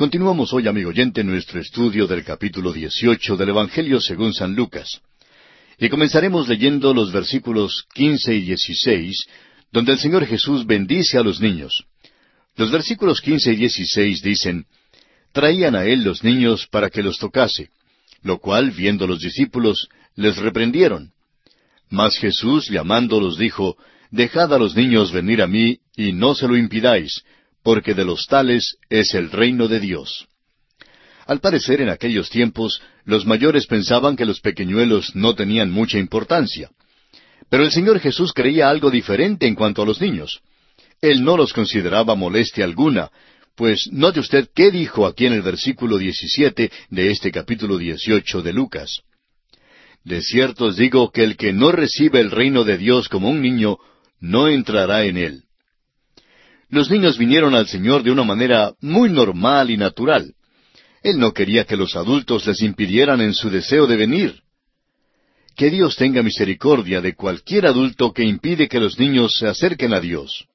Continuamos hoy, amigo oyente, nuestro estudio del capítulo 18 del Evangelio según San Lucas. Y comenzaremos leyendo los versículos 15 y 16, donde el Señor Jesús bendice a los niños. Los versículos 15 y 16 dicen, Traían a él los niños para que los tocase, lo cual, viendo los discípulos, les reprendieron. Mas Jesús, llamándolos, dijo, Dejad a los niños venir a mí, y no se lo impidáis, porque de los tales es el reino de Dios. Al parecer, en aquellos tiempos, los mayores pensaban que los pequeñuelos no tenían mucha importancia. Pero el Señor Jesús creía algo diferente en cuanto a los niños. Él no los consideraba molestia alguna, pues note usted qué dijo aquí en el versículo 17 de este capítulo 18 de Lucas. De cierto os digo que el que no recibe el reino de Dios como un niño, no entrará en él. Los niños vinieron al Señor de una manera muy normal y natural. Él no quería que los adultos les impidieran en su deseo de venir. Que Dios tenga misericordia de cualquier adulto que impide que los niños se acerquen a Dios.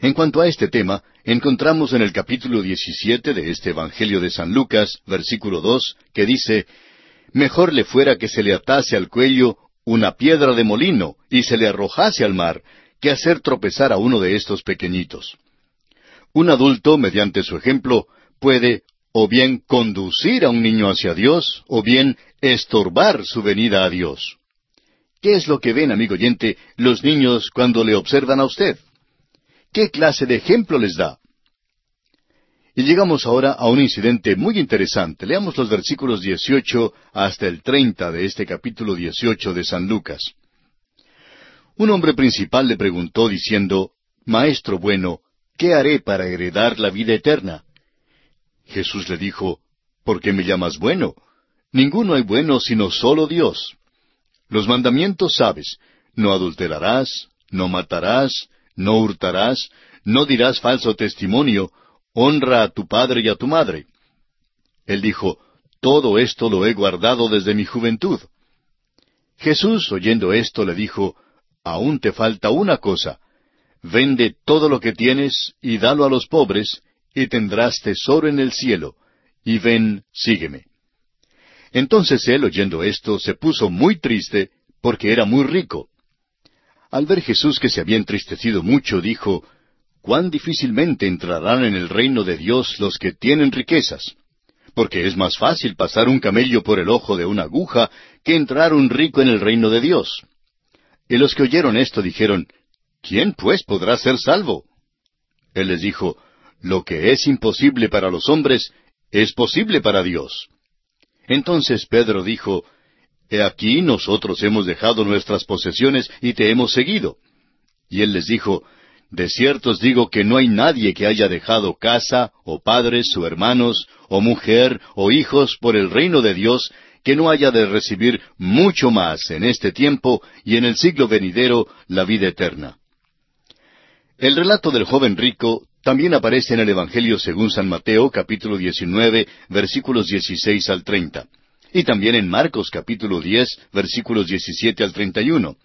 En cuanto a este tema, encontramos en el capítulo 17 de este Evangelio de San Lucas, versículo 2, que dice, Mejor le fuera que se le atase al cuello una piedra de molino y se le arrojase al mar, que hacer tropezar a uno de estos pequeñitos. Un adulto, mediante su ejemplo, puede o bien conducir a un niño hacia Dios, o bien estorbar su venida a Dios. ¿Qué es lo que ven, amigo oyente, los niños cuando le observan a usted? ¿Qué clase de ejemplo les da? Y llegamos ahora a un incidente muy interesante. Leamos los versículos 18 hasta el 30 de este capítulo 18 de San Lucas. Un hombre principal le preguntó diciendo, Maestro bueno, ¿qué haré para heredar la vida eterna? Jesús le dijo, ¿por qué me llamas bueno? Ninguno hay bueno sino solo Dios. Los mandamientos sabes, no adulterarás, no matarás, no hurtarás, no dirás falso testimonio, honra a tu padre y a tu madre. Él dijo, Todo esto lo he guardado desde mi juventud. Jesús, oyendo esto, le dijo, Aún te falta una cosa. Vende todo lo que tienes y dalo a los pobres, y tendrás tesoro en el cielo. Y ven, sígueme. Entonces él, oyendo esto, se puso muy triste, porque era muy rico. Al ver Jesús que se había entristecido mucho, dijo, cuán difícilmente entrarán en el reino de Dios los que tienen riquezas. Porque es más fácil pasar un camello por el ojo de una aguja que entrar un rico en el reino de Dios. Y los que oyeron esto dijeron, ¿quién pues podrá ser salvo? Él les dijo, lo que es imposible para los hombres, es posible para Dios. Entonces Pedro dijo, He aquí nosotros hemos dejado nuestras posesiones y te hemos seguido. Y él les dijo, de cierto os digo que no hay nadie que haya dejado casa, o padres, o hermanos, o mujer, o hijos por el reino de Dios, que no haya de recibir mucho más en este tiempo y en el siglo venidero la vida eterna. El relato del joven rico también aparece en el Evangelio según San Mateo, capítulo 19, versículos 16 al 30, y también en Marcos, capítulo 10, versículos 17 al 31.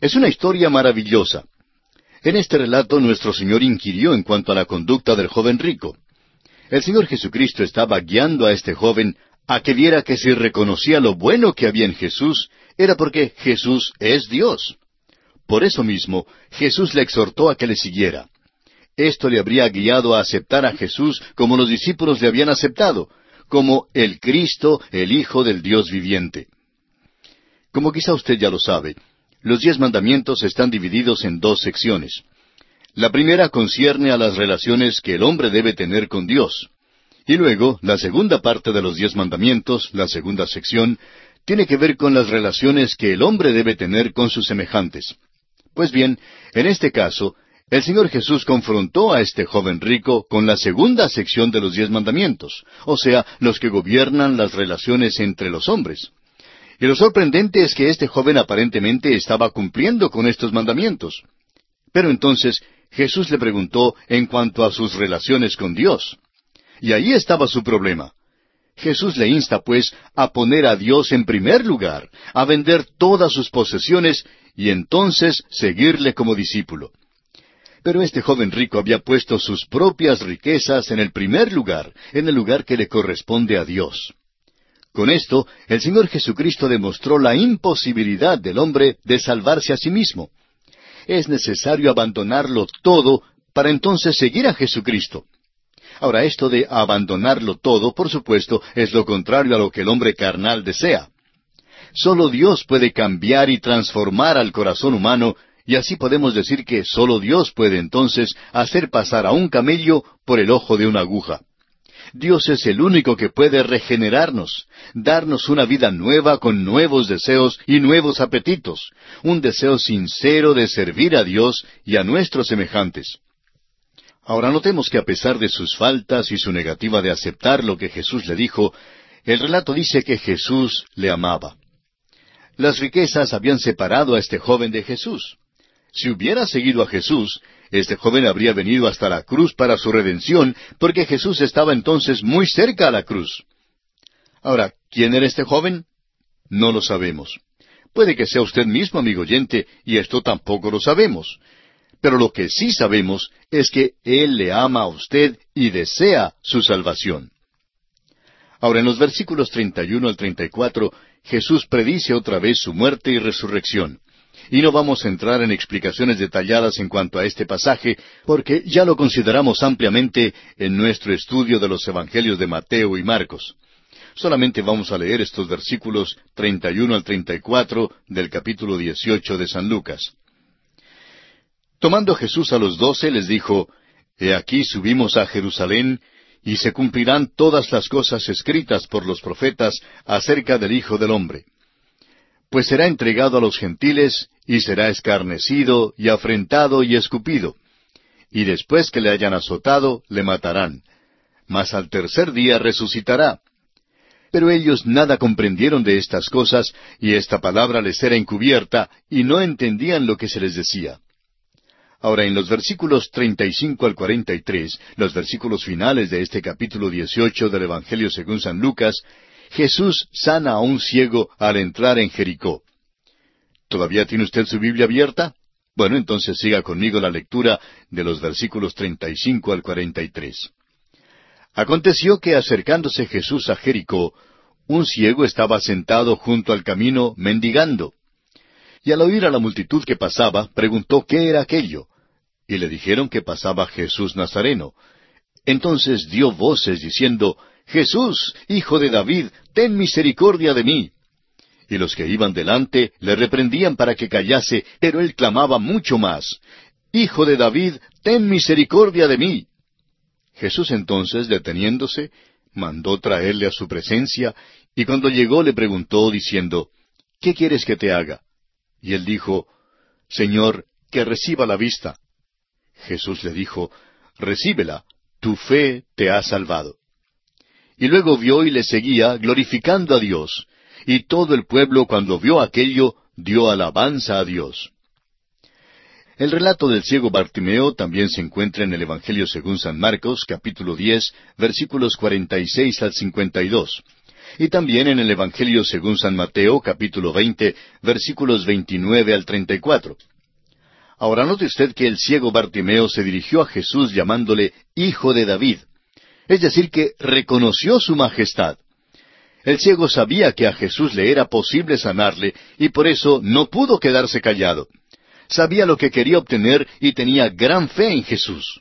Es una historia maravillosa. En este relato nuestro Señor inquirió en cuanto a la conducta del joven rico. El Señor Jesucristo estaba guiando a este joven a que viera que si reconocía lo bueno que había en Jesús, era porque Jesús es Dios. Por eso mismo, Jesús le exhortó a que le siguiera. Esto le habría guiado a aceptar a Jesús como los discípulos le habían aceptado, como el Cristo, el Hijo del Dios viviente. Como quizá usted ya lo sabe, los diez mandamientos están divididos en dos secciones. La primera concierne a las relaciones que el hombre debe tener con Dios. Y luego, la segunda parte de los diez mandamientos, la segunda sección, tiene que ver con las relaciones que el hombre debe tener con sus semejantes. Pues bien, en este caso, el Señor Jesús confrontó a este joven rico con la segunda sección de los diez mandamientos, o sea, los que gobiernan las relaciones entre los hombres. Y lo sorprendente es que este joven aparentemente estaba cumpliendo con estos mandamientos. Pero entonces Jesús le preguntó en cuanto a sus relaciones con Dios. Y ahí estaba su problema. Jesús le insta, pues, a poner a Dios en primer lugar, a vender todas sus posesiones y entonces seguirle como discípulo. Pero este joven rico había puesto sus propias riquezas en el primer lugar, en el lugar que le corresponde a Dios. Con esto, el Señor Jesucristo demostró la imposibilidad del hombre de salvarse a sí mismo. Es necesario abandonarlo todo para entonces seguir a Jesucristo. Ahora, esto de abandonarlo todo, por supuesto, es lo contrario a lo que el hombre carnal desea. Solo Dios puede cambiar y transformar al corazón humano, y así podemos decir que solo Dios puede entonces hacer pasar a un camello por el ojo de una aguja. Dios es el único que puede regenerarnos, darnos una vida nueva con nuevos deseos y nuevos apetitos, un deseo sincero de servir a Dios y a nuestros semejantes. Ahora notemos que a pesar de sus faltas y su negativa de aceptar lo que Jesús le dijo, el relato dice que Jesús le amaba. Las riquezas habían separado a este joven de Jesús. Si hubiera seguido a Jesús, este joven habría venido hasta la cruz para su redención, porque Jesús estaba entonces muy cerca a la cruz. Ahora, ¿quién era este joven? No lo sabemos. Puede que sea usted mismo, amigo oyente, y esto tampoco lo sabemos. Pero lo que sí sabemos es que Él le ama a usted y desea su salvación. Ahora, en los versículos 31 al 34, Jesús predice otra vez su muerte y resurrección. Y no vamos a entrar en explicaciones detalladas en cuanto a este pasaje, porque ya lo consideramos ampliamente en nuestro estudio de los Evangelios de Mateo y Marcos. Solamente vamos a leer estos versículos 31 al 34 del capítulo 18 de San Lucas. Tomando Jesús a los doce, les dijo, He aquí subimos a Jerusalén, y se cumplirán todas las cosas escritas por los profetas acerca del Hijo del Hombre. Pues será entregado a los gentiles, y será escarnecido, y afrentado, y escupido. Y después que le hayan azotado, le matarán. Mas al tercer día resucitará. Pero ellos nada comprendieron de estas cosas, y esta palabra les era encubierta, y no entendían lo que se les decía. Ahora, en los versículos 35 al 43, los versículos finales de este capítulo 18 del Evangelio según San Lucas, Jesús sana a un ciego al entrar en Jericó. ¿Todavía tiene usted su Biblia abierta? Bueno, entonces siga conmigo la lectura de los versículos 35 al 43. Aconteció que acercándose Jesús a Jericó, un ciego estaba sentado junto al camino mendigando. Y al oír a la multitud que pasaba, preguntó qué era aquello y le dijeron que pasaba Jesús Nazareno. Entonces dio voces diciendo, Jesús, hijo de David, ten misericordia de mí. Y los que iban delante le reprendían para que callase, pero él clamaba mucho más, Hijo de David, ten misericordia de mí. Jesús entonces, deteniéndose, mandó traerle a su presencia, y cuando llegó le preguntó, diciendo, ¿Qué quieres que te haga? Y él dijo, Señor, que reciba la vista. Jesús le dijo, Recíbela, tu fe te ha salvado. Y luego vio y le seguía, glorificando a Dios, y todo el pueblo cuando vio aquello, dio alabanza a Dios. El relato del ciego Bartimeo también se encuentra en el Evangelio según San Marcos, capítulo diez, versículos cuarenta y seis al cincuenta y dos, y también en el Evangelio según San Mateo, capítulo veinte, versículos veintinueve al treinta y cuatro. Ahora note usted que el ciego Bartimeo se dirigió a Jesús llamándole Hijo de David, es decir, que reconoció su majestad. El ciego sabía que a Jesús le era posible sanarle y por eso no pudo quedarse callado. Sabía lo que quería obtener y tenía gran fe en Jesús.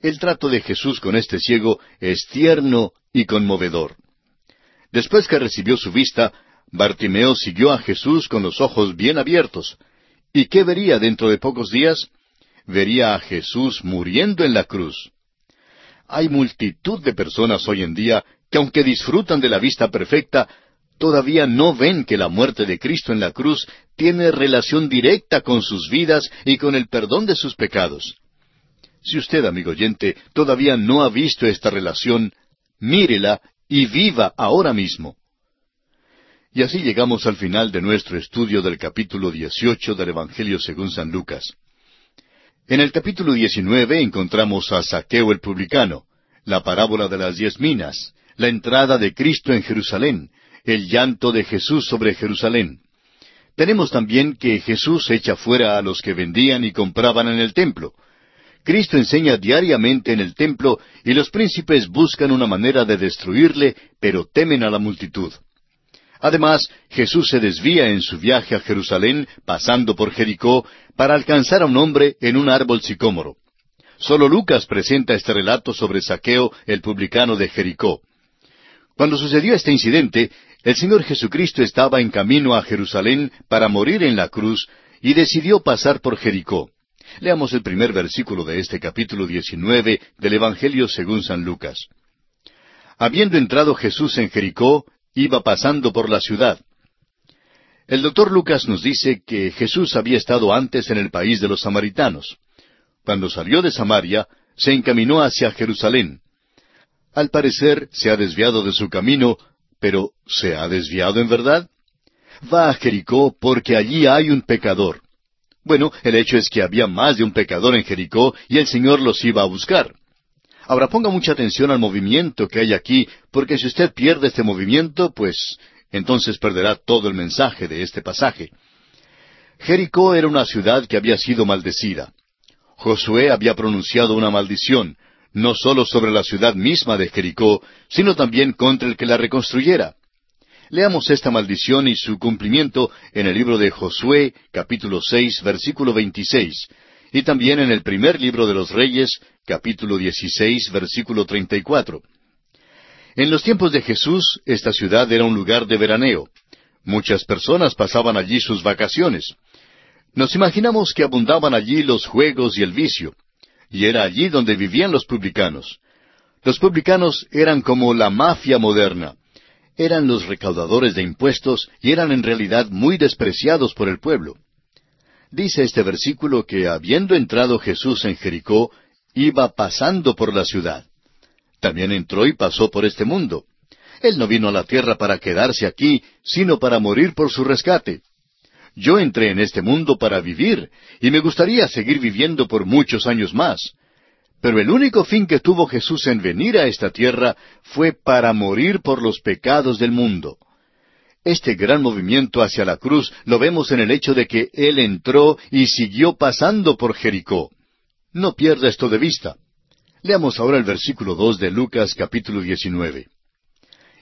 El trato de Jesús con este ciego es tierno y conmovedor. Después que recibió su vista, Bartimeo siguió a Jesús con los ojos bien abiertos, ¿Y qué vería dentro de pocos días? Vería a Jesús muriendo en la cruz. Hay multitud de personas hoy en día que aunque disfrutan de la vista perfecta, todavía no ven que la muerte de Cristo en la cruz tiene relación directa con sus vidas y con el perdón de sus pecados. Si usted, amigo oyente, todavía no ha visto esta relación, mírela y viva ahora mismo. Y así llegamos al final de nuestro estudio del capítulo 18 del Evangelio según San Lucas. En el capítulo 19 encontramos a Saqueo el publicano, la parábola de las diez minas, la entrada de Cristo en Jerusalén, el llanto de Jesús sobre Jerusalén. Tenemos también que Jesús echa fuera a los que vendían y compraban en el templo. Cristo enseña diariamente en el templo y los príncipes buscan una manera de destruirle, pero temen a la multitud. Además, Jesús se desvía en su viaje a Jerusalén, pasando por Jericó, para alcanzar a un hombre en un árbol sicómoro. Solo Lucas presenta este relato sobre Saqueo, el publicano de Jericó. Cuando sucedió este incidente, el Señor Jesucristo estaba en camino a Jerusalén para morir en la cruz y decidió pasar por Jericó. Leamos el primer versículo de este capítulo 19 del Evangelio según San Lucas. Habiendo entrado Jesús en Jericó, iba pasando por la ciudad. El doctor Lucas nos dice que Jesús había estado antes en el país de los samaritanos. Cuando salió de Samaria, se encaminó hacia Jerusalén. Al parecer se ha desviado de su camino, pero ¿se ha desviado en verdad? Va a Jericó porque allí hay un pecador. Bueno, el hecho es que había más de un pecador en Jericó y el Señor los iba a buscar. Ahora ponga mucha atención al movimiento que hay aquí, porque si usted pierde este movimiento, pues entonces perderá todo el mensaje de este pasaje. Jericó era una ciudad que había sido maldecida. Josué había pronunciado una maldición, no sólo sobre la ciudad misma de Jericó, sino también contra el que la reconstruyera. Leamos esta maldición y su cumplimiento en el libro de Josué, capítulo seis, versículo veintiséis, y también en el primer libro de los Reyes, capítulo dieciséis, versículo treinta y cuatro. En los tiempos de Jesús, esta ciudad era un lugar de veraneo. Muchas personas pasaban allí sus vacaciones. Nos imaginamos que abundaban allí los juegos y el vicio, y era allí donde vivían los publicanos. Los publicanos eran como la mafia moderna eran los recaudadores de impuestos y eran en realidad muy despreciados por el pueblo. Dice este versículo que habiendo entrado Jesús en Jericó, iba pasando por la ciudad. También entró y pasó por este mundo. Él no vino a la tierra para quedarse aquí, sino para morir por su rescate. Yo entré en este mundo para vivir, y me gustaría seguir viviendo por muchos años más. Pero el único fin que tuvo Jesús en venir a esta tierra fue para morir por los pecados del mundo. Este gran movimiento hacia la cruz lo vemos en el hecho de que Él entró y siguió pasando por Jericó. No pierda esto de vista. Leamos ahora el versículo dos de Lucas capítulo 19.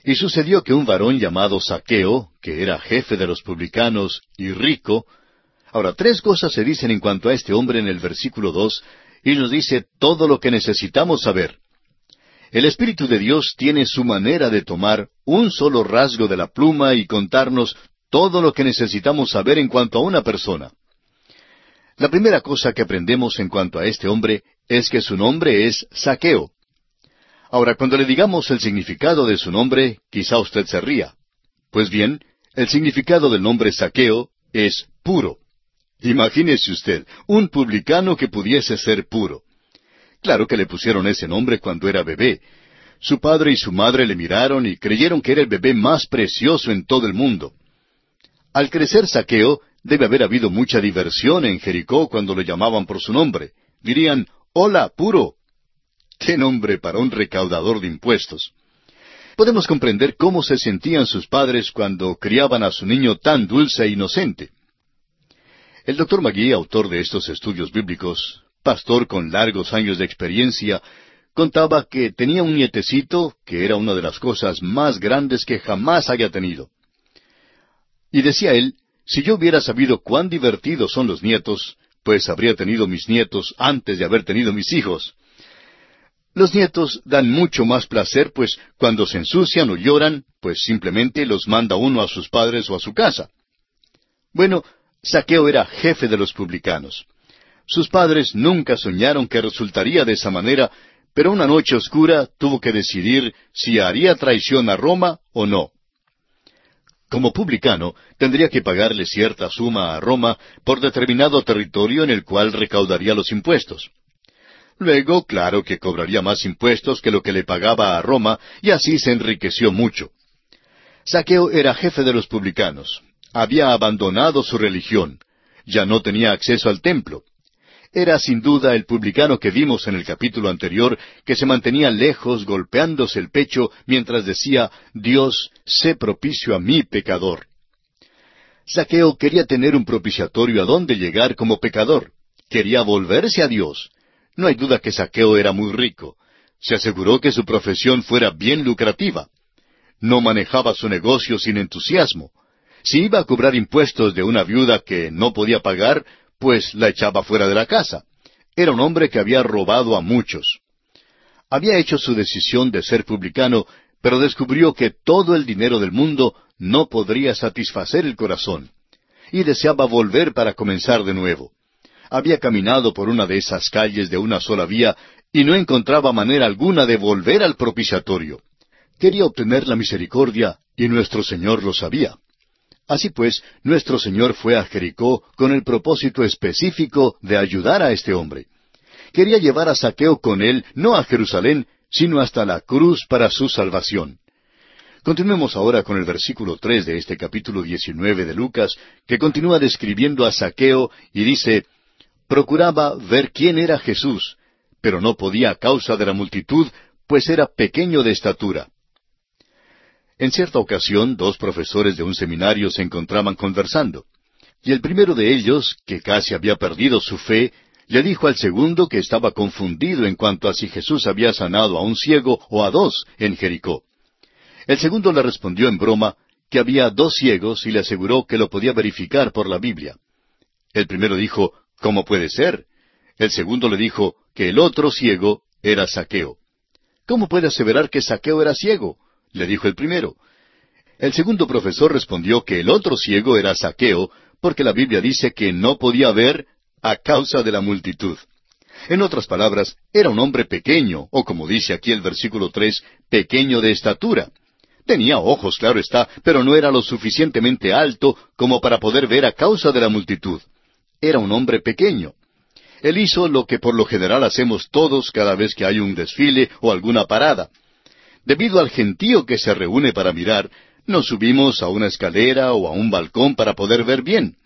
Y sucedió que un varón llamado Saqueo, que era jefe de los publicanos y rico, ahora tres cosas se dicen en cuanto a este hombre en el versículo dos y nos dice todo lo que necesitamos saber. El Espíritu de Dios tiene su manera de tomar un solo rasgo de la pluma y contarnos todo lo que necesitamos saber en cuanto a una persona. La primera cosa que aprendemos en cuanto a este hombre es que su nombre es Saqueo. Ahora, cuando le digamos el significado de su nombre, quizá usted se ría. Pues bien, el significado del nombre Saqueo es puro. Imagínese usted, un publicano que pudiese ser puro. Claro que le pusieron ese nombre cuando era bebé. Su padre y su madre le miraron y creyeron que era el bebé más precioso en todo el mundo. Al crecer Saqueo, debe haber habido mucha diversión en Jericó cuando lo llamaban por su nombre. Dirían, Hola, puro. ¡Qué nombre para un recaudador de impuestos! Podemos comprender cómo se sentían sus padres cuando criaban a su niño tan dulce e inocente. El doctor Magui, autor de estos estudios bíblicos, pastor con largos años de experiencia, contaba que tenía un nietecito que era una de las cosas más grandes que jamás haya tenido. Y decía él, si yo hubiera sabido cuán divertidos son los nietos, pues habría tenido mis nietos antes de haber tenido mis hijos. Los nietos dan mucho más placer, pues cuando se ensucian o lloran, pues simplemente los manda uno a sus padres o a su casa. Bueno, Saqueo era jefe de los publicanos. Sus padres nunca soñaron que resultaría de esa manera, pero una noche oscura tuvo que decidir si haría traición a Roma o no. Como publicano, tendría que pagarle cierta suma a Roma por determinado territorio en el cual recaudaría los impuestos. Luego, claro que cobraría más impuestos que lo que le pagaba a Roma, y así se enriqueció mucho. Saqueo era jefe de los publicanos había abandonado su religión, ya no tenía acceso al templo. Era sin duda el publicano que vimos en el capítulo anterior, que se mantenía lejos golpeándose el pecho mientras decía, Dios, sé propicio a mí pecador. Saqueo quería tener un propiciatorio a donde llegar como pecador. Quería volverse a Dios. No hay duda que Saqueo era muy rico. Se aseguró que su profesión fuera bien lucrativa. No manejaba su negocio sin entusiasmo. Si iba a cobrar impuestos de una viuda que no podía pagar, pues la echaba fuera de la casa. Era un hombre que había robado a muchos. Había hecho su decisión de ser publicano, pero descubrió que todo el dinero del mundo no podría satisfacer el corazón, y deseaba volver para comenzar de nuevo. Había caminado por una de esas calles de una sola vía y no encontraba manera alguna de volver al propiciatorio. Quería obtener la misericordia y nuestro Señor lo sabía. Así pues, nuestro Señor fue a Jericó con el propósito específico de ayudar a este hombre. Quería llevar a Saqueo con él no a Jerusalén, sino hasta la cruz para su salvación. Continuemos ahora con el versículo tres de este capítulo diecinueve de Lucas, que continúa describiendo a Saqueo y dice Procuraba ver quién era Jesús, pero no podía a causa de la multitud, pues era pequeño de estatura. En cierta ocasión, dos profesores de un seminario se encontraban conversando, y el primero de ellos, que casi había perdido su fe, le dijo al segundo que estaba confundido en cuanto a si Jesús había sanado a un ciego o a dos en Jericó. El segundo le respondió en broma que había dos ciegos y le aseguró que lo podía verificar por la Biblia. El primero dijo, ¿Cómo puede ser? El segundo le dijo que el otro ciego era Saqueo. ¿Cómo puede aseverar que Saqueo era ciego? Le dijo el primero. El segundo profesor respondió que el otro ciego era Saqueo, porque la Biblia dice que no podía ver a causa de la multitud. En otras palabras, era un hombre pequeño, o como dice aquí el versículo tres, pequeño de estatura. Tenía ojos, claro está, pero no era lo suficientemente alto como para poder ver a causa de la multitud. Era un hombre pequeño. Él hizo lo que por lo general hacemos todos cada vez que hay un desfile o alguna parada. Debido al gentío que se reúne para mirar, nos subimos a una escalera o a un balcón para poder ver bien.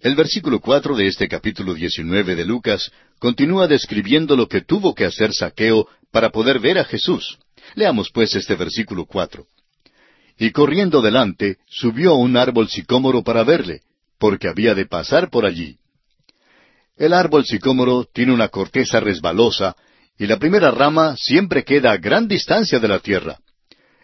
El versículo cuatro de este capítulo diecinueve de Lucas continúa describiendo lo que tuvo que hacer Saqueo para poder ver a Jesús. Leamos pues este versículo cuatro. Y corriendo delante, subió a un árbol sicómoro para verle, porque había de pasar por allí. El árbol sicómoro tiene una corteza resbalosa y la primera rama siempre queda a gran distancia de la tierra.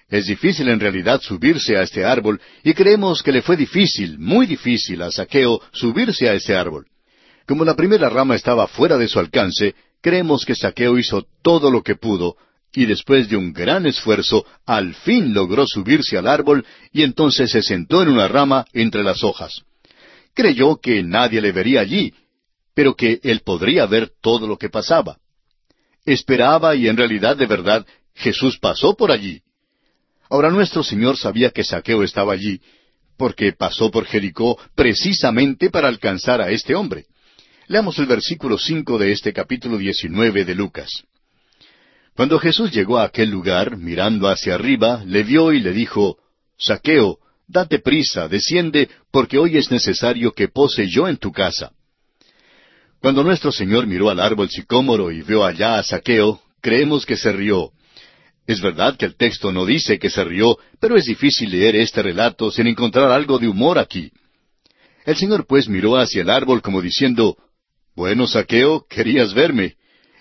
Es difícil en realidad subirse a este árbol y creemos que le fue difícil, muy difícil a Saqueo subirse a ese árbol. Como la primera rama estaba fuera de su alcance, creemos que Saqueo hizo todo lo que pudo y después de un gran esfuerzo al fin logró subirse al árbol y entonces se sentó en una rama entre las hojas. Creyó que nadie le vería allí, pero que él podría ver todo lo que pasaba esperaba y en realidad de verdad Jesús pasó por allí. Ahora nuestro Señor sabía que Saqueo estaba allí, porque pasó por Jericó precisamente para alcanzar a este hombre. Leamos el versículo cinco de este capítulo diecinueve de Lucas. Cuando Jesús llegó a aquel lugar, mirando hacia arriba, le vio y le dijo, Saqueo, date prisa, desciende, porque hoy es necesario que pose yo en tu casa. Cuando nuestro Señor miró al árbol sicómoro y vio allá a Saqueo, creemos que se rió. Es verdad que el texto no dice que se rió, pero es difícil leer este relato sin encontrar algo de humor aquí. El Señor pues miró hacia el árbol como diciendo, Bueno, Saqueo, querías verme.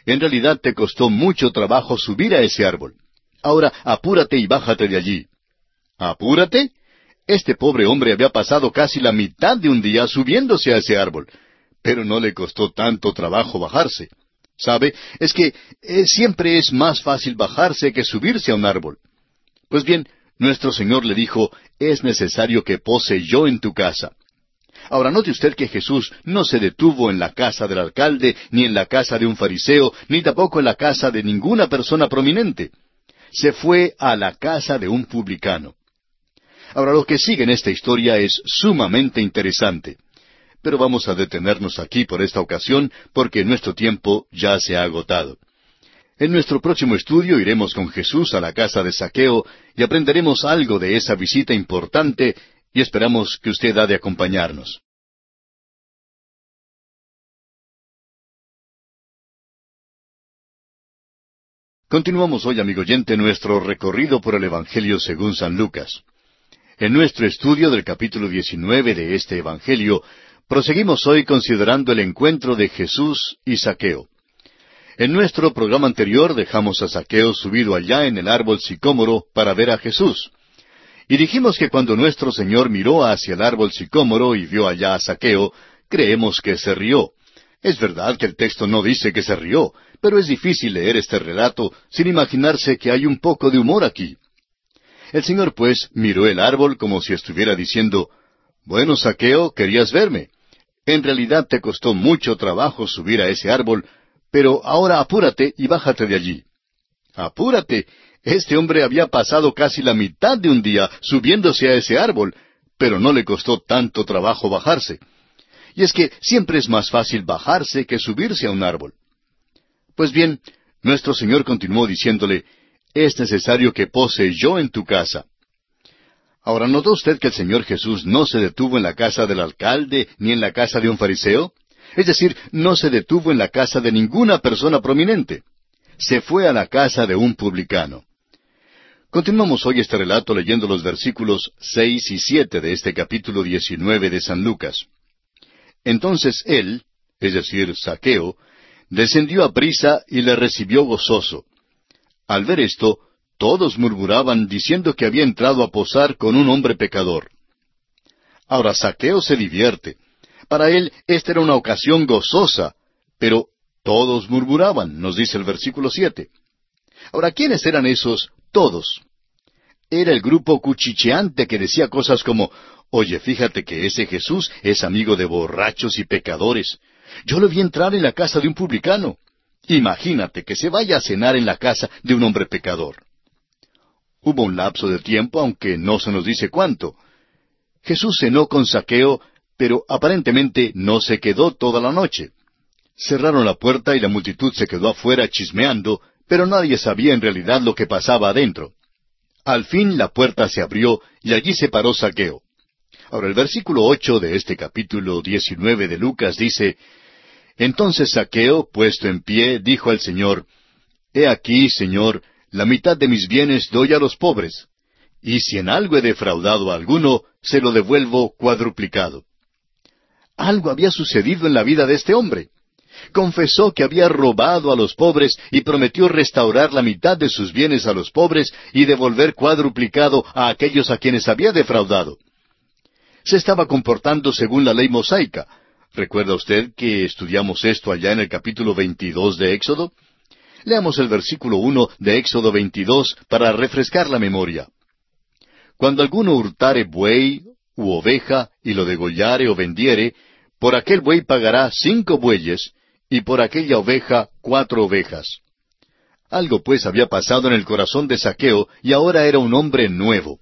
En realidad te costó mucho trabajo subir a ese árbol. Ahora apúrate y bájate de allí. ¿Apúrate? Este pobre hombre había pasado casi la mitad de un día subiéndose a ese árbol pero no le costó tanto trabajo bajarse. ¿Sabe? Es que eh, siempre es más fácil bajarse que subirse a un árbol. Pues bien, nuestro Señor le dijo, es necesario que pose yo en tu casa. Ahora note usted que Jesús no se detuvo en la casa del alcalde, ni en la casa de un fariseo, ni tampoco en la casa de ninguna persona prominente. Se fue a la casa de un publicano. Ahora lo que sigue en esta historia es sumamente interesante pero vamos a detenernos aquí por esta ocasión porque nuestro tiempo ya se ha agotado. En nuestro próximo estudio iremos con Jesús a la casa de Saqueo y aprenderemos algo de esa visita importante y esperamos que usted ha de acompañarnos. Continuamos hoy, amigo oyente, nuestro recorrido por el Evangelio según San Lucas. En nuestro estudio del capítulo 19 de este Evangelio Proseguimos hoy considerando el encuentro de Jesús y Saqueo. En nuestro programa anterior dejamos a Saqueo subido allá en el árbol sicómoro para ver a Jesús. Y dijimos que cuando nuestro Señor miró hacia el árbol sicómoro y vio allá a Saqueo, creemos que se rió. Es verdad que el texto no dice que se rió, pero es difícil leer este relato sin imaginarse que hay un poco de humor aquí. El Señor pues miró el árbol como si estuviera diciendo, Bueno, Saqueo, querías verme. En realidad te costó mucho trabajo subir a ese árbol, pero ahora apúrate y bájate de allí. Apúrate. Este hombre había pasado casi la mitad de un día subiéndose a ese árbol, pero no le costó tanto trabajo bajarse. Y es que siempre es más fácil bajarse que subirse a un árbol. Pues bien, nuestro Señor continuó diciéndole, es necesario que pose yo en tu casa. Ahora, ¿notó usted que el Señor Jesús no se detuvo en la casa del alcalde ni en la casa de un fariseo? Es decir, no se detuvo en la casa de ninguna persona prominente. Se fue a la casa de un publicano. Continuamos hoy este relato leyendo los versículos seis y siete de este capítulo diecinueve de San Lucas. Entonces él, es decir, Saqueo, descendió a prisa y le recibió gozoso. Al ver esto, todos murmuraban diciendo que había entrado a posar con un hombre pecador. Ahora Saqueo se divierte. Para él esta era una ocasión gozosa, pero todos murmuraban, nos dice el versículo siete. Ahora, ¿quiénes eran esos todos? Era el grupo cuchicheante que decía cosas como, Oye, fíjate que ese Jesús es amigo de borrachos y pecadores. Yo lo vi entrar en la casa de un publicano. Imagínate que se vaya a cenar en la casa de un hombre pecador. Hubo un lapso de tiempo, aunque no se nos dice cuánto. Jesús cenó con saqueo pero aparentemente no se quedó toda la noche. Cerraron la puerta y la multitud se quedó afuera chismeando, pero nadie sabía en realidad lo que pasaba adentro. Al fin la puerta se abrió y allí se paró Saqueo. Ahora el versículo ocho de este capítulo diecinueve de Lucas dice Entonces Saqueo, puesto en pie, dijo al Señor He aquí, Señor, la mitad de mis bienes doy a los pobres, y si en algo he defraudado a alguno, se lo devuelvo cuadruplicado. Algo había sucedido en la vida de este hombre. Confesó que había robado a los pobres y prometió restaurar la mitad de sus bienes a los pobres y devolver cuadruplicado a aquellos a quienes había defraudado. Se estaba comportando según la ley mosaica. ¿Recuerda usted que estudiamos esto allá en el capítulo 22 de Éxodo? Leamos el versículo uno de Éxodo 22 para refrescar la memoria. Cuando alguno hurtare buey u oveja y lo degollare o vendiere, por aquel buey pagará cinco bueyes, y por aquella oveja cuatro ovejas. Algo pues había pasado en el corazón de Saqueo, y ahora era un hombre nuevo.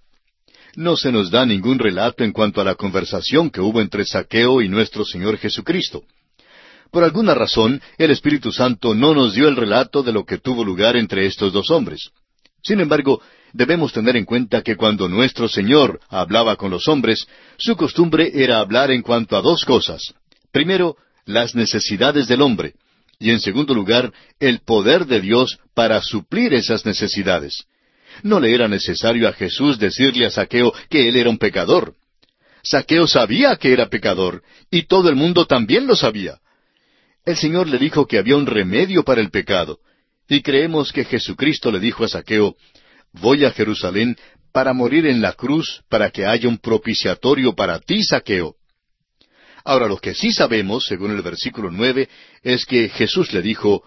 No se nos da ningún relato en cuanto a la conversación que hubo entre Saqueo y nuestro Señor Jesucristo. Por alguna razón, el Espíritu Santo no nos dio el relato de lo que tuvo lugar entre estos dos hombres. Sin embargo, debemos tener en cuenta que cuando nuestro Señor hablaba con los hombres, su costumbre era hablar en cuanto a dos cosas. Primero, las necesidades del hombre, y en segundo lugar, el poder de Dios para suplir esas necesidades. No le era necesario a Jesús decirle a Saqueo que él era un pecador. Saqueo sabía que era pecador, y todo el mundo también lo sabía. El Señor le dijo que había un remedio para el pecado, y creemos que Jesucristo le dijo a Saqueo, Voy a Jerusalén para morir en la cruz, para que haya un propiciatorio para ti, Saqueo. Ahora lo que sí sabemos, según el versículo nueve, es que Jesús le dijo,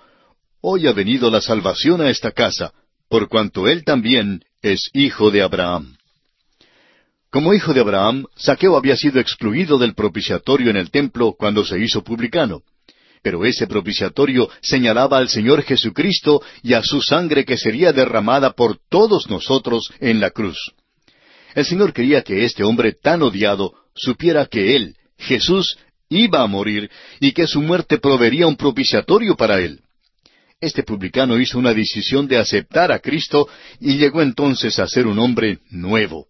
Hoy ha venido la salvación a esta casa, por cuanto él también es hijo de Abraham. Como hijo de Abraham, Saqueo había sido excluido del propiciatorio en el templo cuando se hizo publicano. Pero ese propiciatorio señalaba al Señor Jesucristo y a su sangre que sería derramada por todos nosotros en la cruz. El Señor quería que este hombre tan odiado supiera que Él, Jesús, iba a morir y que su muerte proveería un propiciatorio para Él. Este publicano hizo una decisión de aceptar a Cristo y llegó entonces a ser un hombre nuevo.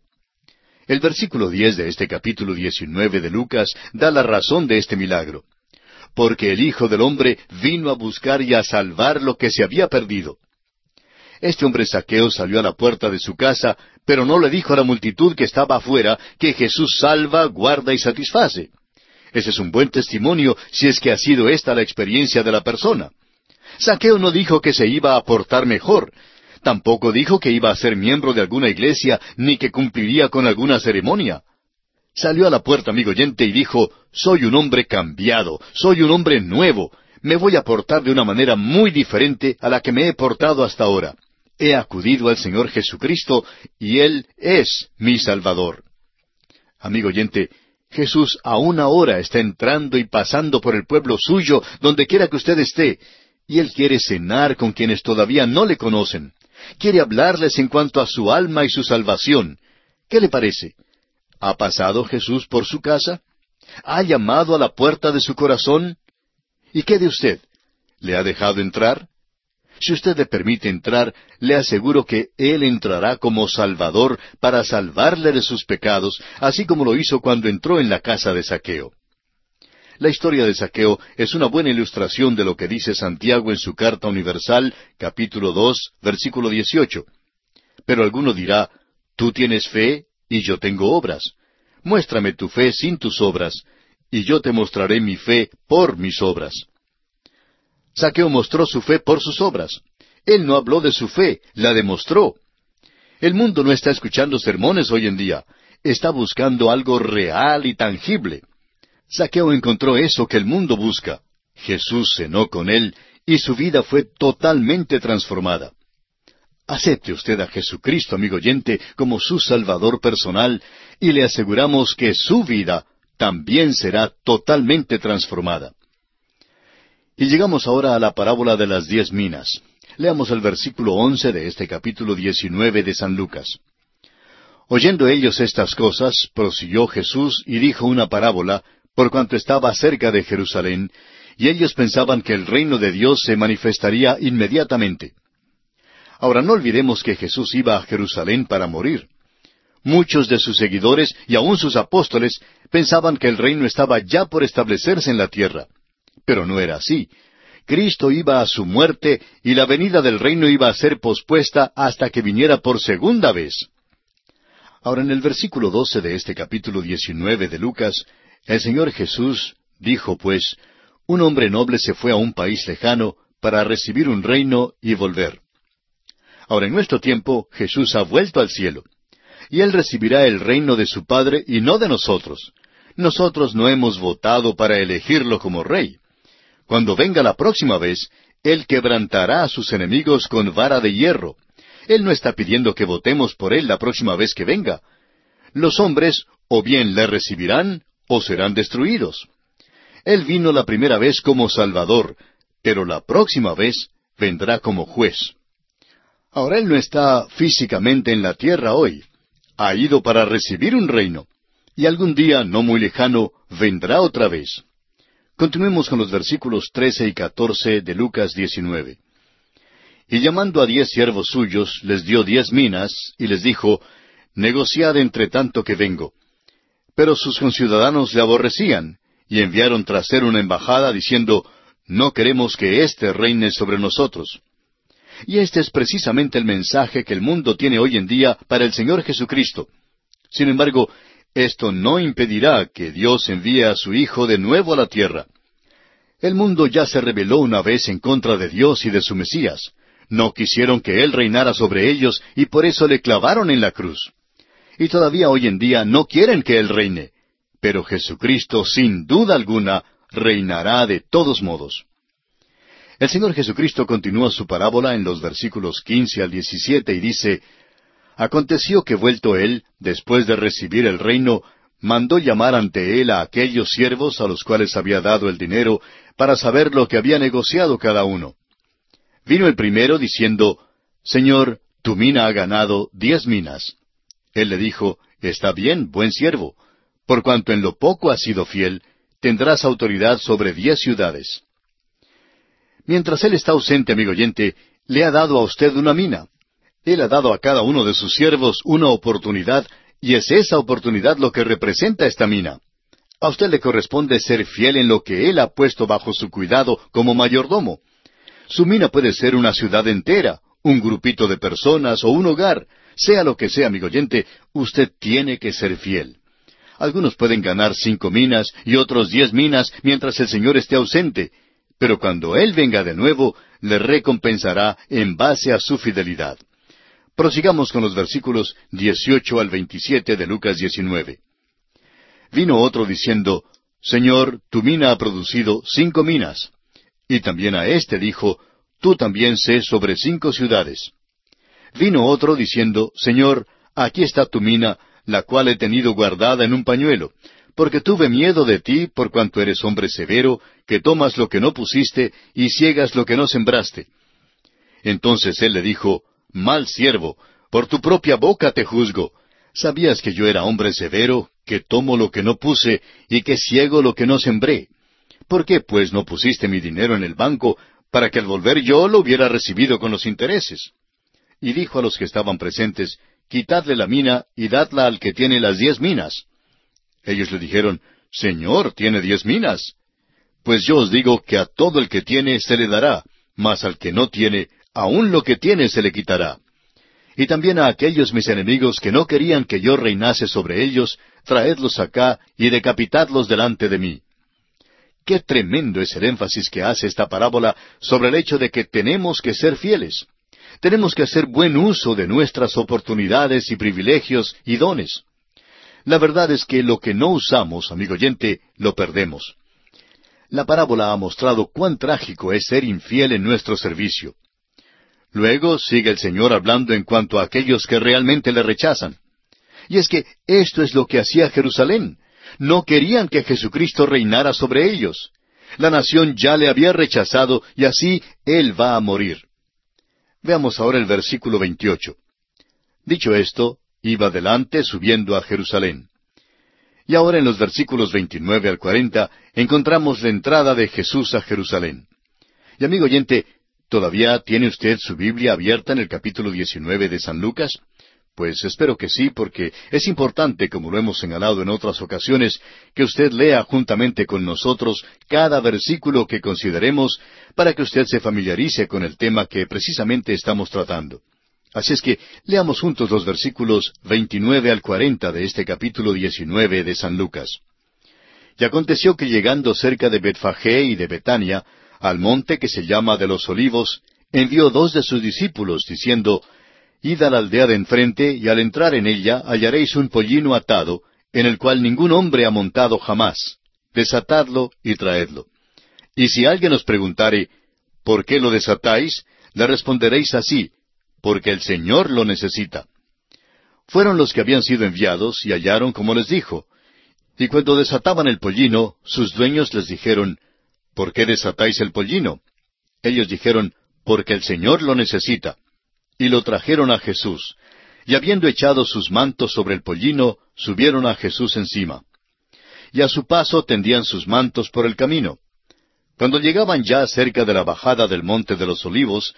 El versículo diez de este capítulo diecinueve de Lucas da la razón de este milagro porque el Hijo del Hombre vino a buscar y a salvar lo que se había perdido. Este hombre saqueo salió a la puerta de su casa, pero no le dijo a la multitud que estaba afuera que Jesús salva, guarda y satisface. Ese es un buen testimonio si es que ha sido esta la experiencia de la persona. Saqueo no dijo que se iba a portar mejor. Tampoco dijo que iba a ser miembro de alguna iglesia ni que cumpliría con alguna ceremonia. Salió a la puerta, amigo oyente, y dijo, Soy un hombre cambiado, soy un hombre nuevo, me voy a portar de una manera muy diferente a la que me he portado hasta ahora. He acudido al Señor Jesucristo y Él es mi Salvador. Amigo oyente, Jesús aún ahora está entrando y pasando por el pueblo suyo, donde quiera que usted esté, y Él quiere cenar con quienes todavía no le conocen. Quiere hablarles en cuanto a su alma y su salvación. ¿Qué le parece? ¿Ha pasado Jesús por su casa? ¿Ha llamado a la puerta de su corazón? ¿Y qué de usted? ¿Le ha dejado entrar? Si usted le permite entrar, le aseguro que Él entrará como Salvador para salvarle de sus pecados, así como lo hizo cuando entró en la casa de Saqueo. La historia de Saqueo es una buena ilustración de lo que dice Santiago en su carta universal, capítulo dos, versículo dieciocho. Pero alguno dirá, Tú tienes fe y yo tengo obras. Muéstrame tu fe sin tus obras, y yo te mostraré mi fe por mis obras. Saqueo mostró su fe por sus obras. Él no habló de su fe, la demostró. El mundo no está escuchando sermones hoy en día, está buscando algo real y tangible. Saqueo encontró eso que el mundo busca. Jesús cenó con él y su vida fue totalmente transformada. Acepte usted a Jesucristo, amigo oyente, como su Salvador personal y le aseguramos que su vida también será totalmente transformada. Y llegamos ahora a la parábola de las diez minas. Leamos el versículo once de este capítulo diecinueve de San Lucas. Oyendo ellos estas cosas, prosiguió Jesús y dijo una parábola, por cuanto estaba cerca de Jerusalén, y ellos pensaban que el reino de Dios se manifestaría inmediatamente. Ahora no olvidemos que Jesús iba a Jerusalén para morir. Muchos de sus seguidores y aun sus apóstoles pensaban que el reino estaba ya por establecerse en la tierra. Pero no era así. Cristo iba a su muerte y la venida del reino iba a ser pospuesta hasta que viniera por segunda vez. Ahora en el versículo doce de este capítulo diecinueve de Lucas, el Señor Jesús dijo pues, un hombre noble se fue a un país lejano para recibir un reino y volver. Ahora en nuestro tiempo Jesús ha vuelto al cielo, y él recibirá el reino de su Padre y no de nosotros. Nosotros no hemos votado para elegirlo como rey. Cuando venga la próxima vez, Él quebrantará a sus enemigos con vara de hierro. Él no está pidiendo que votemos por Él la próxima vez que venga. Los hombres o bien le recibirán o serán destruidos. Él vino la primera vez como Salvador, pero la próxima vez vendrá como juez. Ahora Él no está físicamente en la tierra hoy. Ha ido para recibir un reino. Y algún día no muy lejano vendrá otra vez. Continuemos con los versículos trece y catorce de Lucas diecinueve. Y llamando a diez siervos suyos, les dio diez minas, y les dijo, Negociad entre tanto que vengo. Pero sus conciudadanos le aborrecían, y enviaron tras él una embajada diciendo, No queremos que éste reine sobre nosotros. Y este es precisamente el mensaje que el mundo tiene hoy en día para el Señor Jesucristo. Sin embargo, esto no impedirá que Dios envíe a su Hijo de nuevo a la tierra. El mundo ya se rebeló una vez en contra de Dios y de su Mesías. No quisieron que Él reinara sobre ellos y por eso le clavaron en la cruz. Y todavía hoy en día no quieren que Él reine. Pero Jesucristo, sin duda alguna, reinará de todos modos. El Señor Jesucristo continúa su parábola en los versículos quince al diecisiete y dice, Aconteció que vuelto él, después de recibir el reino, mandó llamar ante él a aquellos siervos a los cuales había dado el dinero, para saber lo que había negociado cada uno. Vino el primero diciendo, Señor, tu mina ha ganado diez minas. Él le dijo, Está bien, buen siervo, por cuanto en lo poco has sido fiel, tendrás autoridad sobre diez ciudades. Mientras él está ausente, amigo oyente, le ha dado a usted una mina. Él ha dado a cada uno de sus siervos una oportunidad, y es esa oportunidad lo que representa esta mina. A usted le corresponde ser fiel en lo que Él ha puesto bajo su cuidado como mayordomo. Su mina puede ser una ciudad entera, un grupito de personas o un hogar. Sea lo que sea, amigo oyente, usted tiene que ser fiel. Algunos pueden ganar cinco minas y otros diez minas mientras el Señor esté ausente, pero cuando Él venga de nuevo, le recompensará en base a su fidelidad. Prosigamos con los versículos 18 al 27 de Lucas 19. Vino otro diciendo, Señor, tu mina ha producido cinco minas. Y también a éste dijo, Tú también sé sobre cinco ciudades. Vino otro diciendo, Señor, aquí está tu mina, la cual he tenido guardada en un pañuelo, porque tuve miedo de ti por cuanto eres hombre severo, que tomas lo que no pusiste y ciegas lo que no sembraste. Entonces él le dijo, Mal siervo, por tu propia boca te juzgo. ¿Sabías que yo era hombre severo, que tomo lo que no puse y que ciego lo que no sembré? ¿Por qué pues no pusiste mi dinero en el banco para que al volver yo lo hubiera recibido con los intereses? Y dijo a los que estaban presentes, Quitadle la mina y dadla al que tiene las diez minas. Ellos le dijeron, Señor, tiene diez minas. Pues yo os digo que a todo el que tiene se le dará, mas al que no tiene, aun lo que tiene se le quitará. Y también a aquellos mis enemigos que no querían que yo reinase sobre ellos, traedlos acá y decapitadlos delante de mí. Qué tremendo es el énfasis que hace esta parábola sobre el hecho de que tenemos que ser fieles. Tenemos que hacer buen uso de nuestras oportunidades y privilegios y dones. La verdad es que lo que no usamos, amigo oyente, lo perdemos. La parábola ha mostrado cuán trágico es ser infiel en nuestro servicio. Luego sigue el Señor hablando en cuanto a aquellos que realmente le rechazan. Y es que esto es lo que hacía Jerusalén. No querían que Jesucristo reinara sobre ellos. La nación ya le había rechazado y así Él va a morir. Veamos ahora el versículo 28. Dicho esto, iba adelante subiendo a Jerusalén. Y ahora en los versículos 29 al 40 encontramos la entrada de Jesús a Jerusalén. Y amigo oyente, ¿todavía tiene usted su Biblia abierta en el capítulo 19 de San Lucas? Pues espero que sí, porque es importante, como lo hemos señalado en otras ocasiones, que usted lea juntamente con nosotros cada versículo que consideremos para que usted se familiarice con el tema que precisamente estamos tratando. Así es que leamos juntos los versículos 29 al 40 de este capítulo 19 de San Lucas. Y aconteció que llegando cerca de Betfagé y de Betania, al monte que se llama de los olivos, envió dos de sus discípulos, diciendo, Id a la aldea de enfrente, y al entrar en ella hallaréis un pollino atado, en el cual ningún hombre ha montado jamás. Desatadlo y traedlo. Y si alguien os preguntare, ¿por qué lo desatáis? Le responderéis así, porque el Señor lo necesita. Fueron los que habían sido enviados y hallaron como les dijo. Y cuando desataban el pollino, sus dueños les dijeron, ¿por qué desatáis el pollino? Ellos dijeron, porque el Señor lo necesita y lo trajeron a Jesús. Y habiendo echado sus mantos sobre el pollino, subieron a Jesús encima. Y a su paso tendían sus mantos por el camino. Cuando llegaban ya cerca de la bajada del monte de los olivos,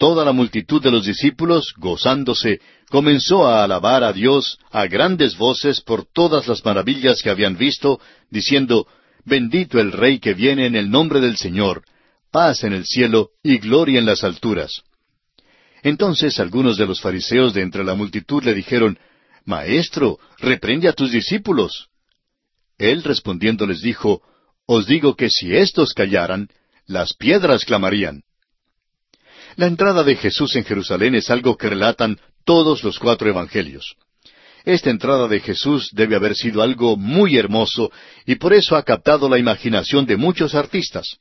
toda la multitud de los discípulos, gozándose, comenzó a alabar a Dios a grandes voces por todas las maravillas que habían visto, diciendo, Bendito el Rey que viene en el nombre del Señor, paz en el cielo y gloria en las alturas. Entonces algunos de los fariseos de entre la multitud le dijeron, Maestro, reprende a tus discípulos. Él respondiendo les dijo, Os digo que si éstos callaran, las piedras clamarían. La entrada de Jesús en Jerusalén es algo que relatan todos los cuatro evangelios. Esta entrada de Jesús debe haber sido algo muy hermoso y por eso ha captado la imaginación de muchos artistas.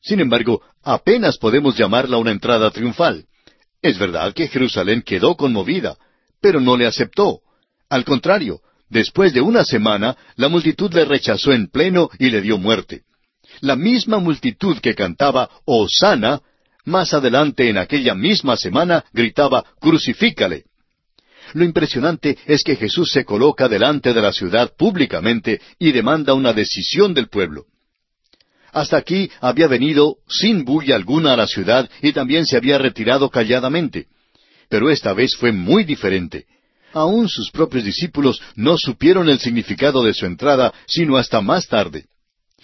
Sin embargo, apenas podemos llamarla una entrada triunfal. Es verdad que Jerusalén quedó conmovida, pero no le aceptó. Al contrario, después de una semana, la multitud le rechazó en pleno y le dio muerte. La misma multitud que cantaba Osana, más adelante en aquella misma semana gritaba Crucifícale. Lo impresionante es que Jesús se coloca delante de la ciudad públicamente y demanda una decisión del pueblo. Hasta aquí había venido sin bulla alguna a la ciudad y también se había retirado calladamente. Pero esta vez fue muy diferente. Aún sus propios discípulos no supieron el significado de su entrada sino hasta más tarde.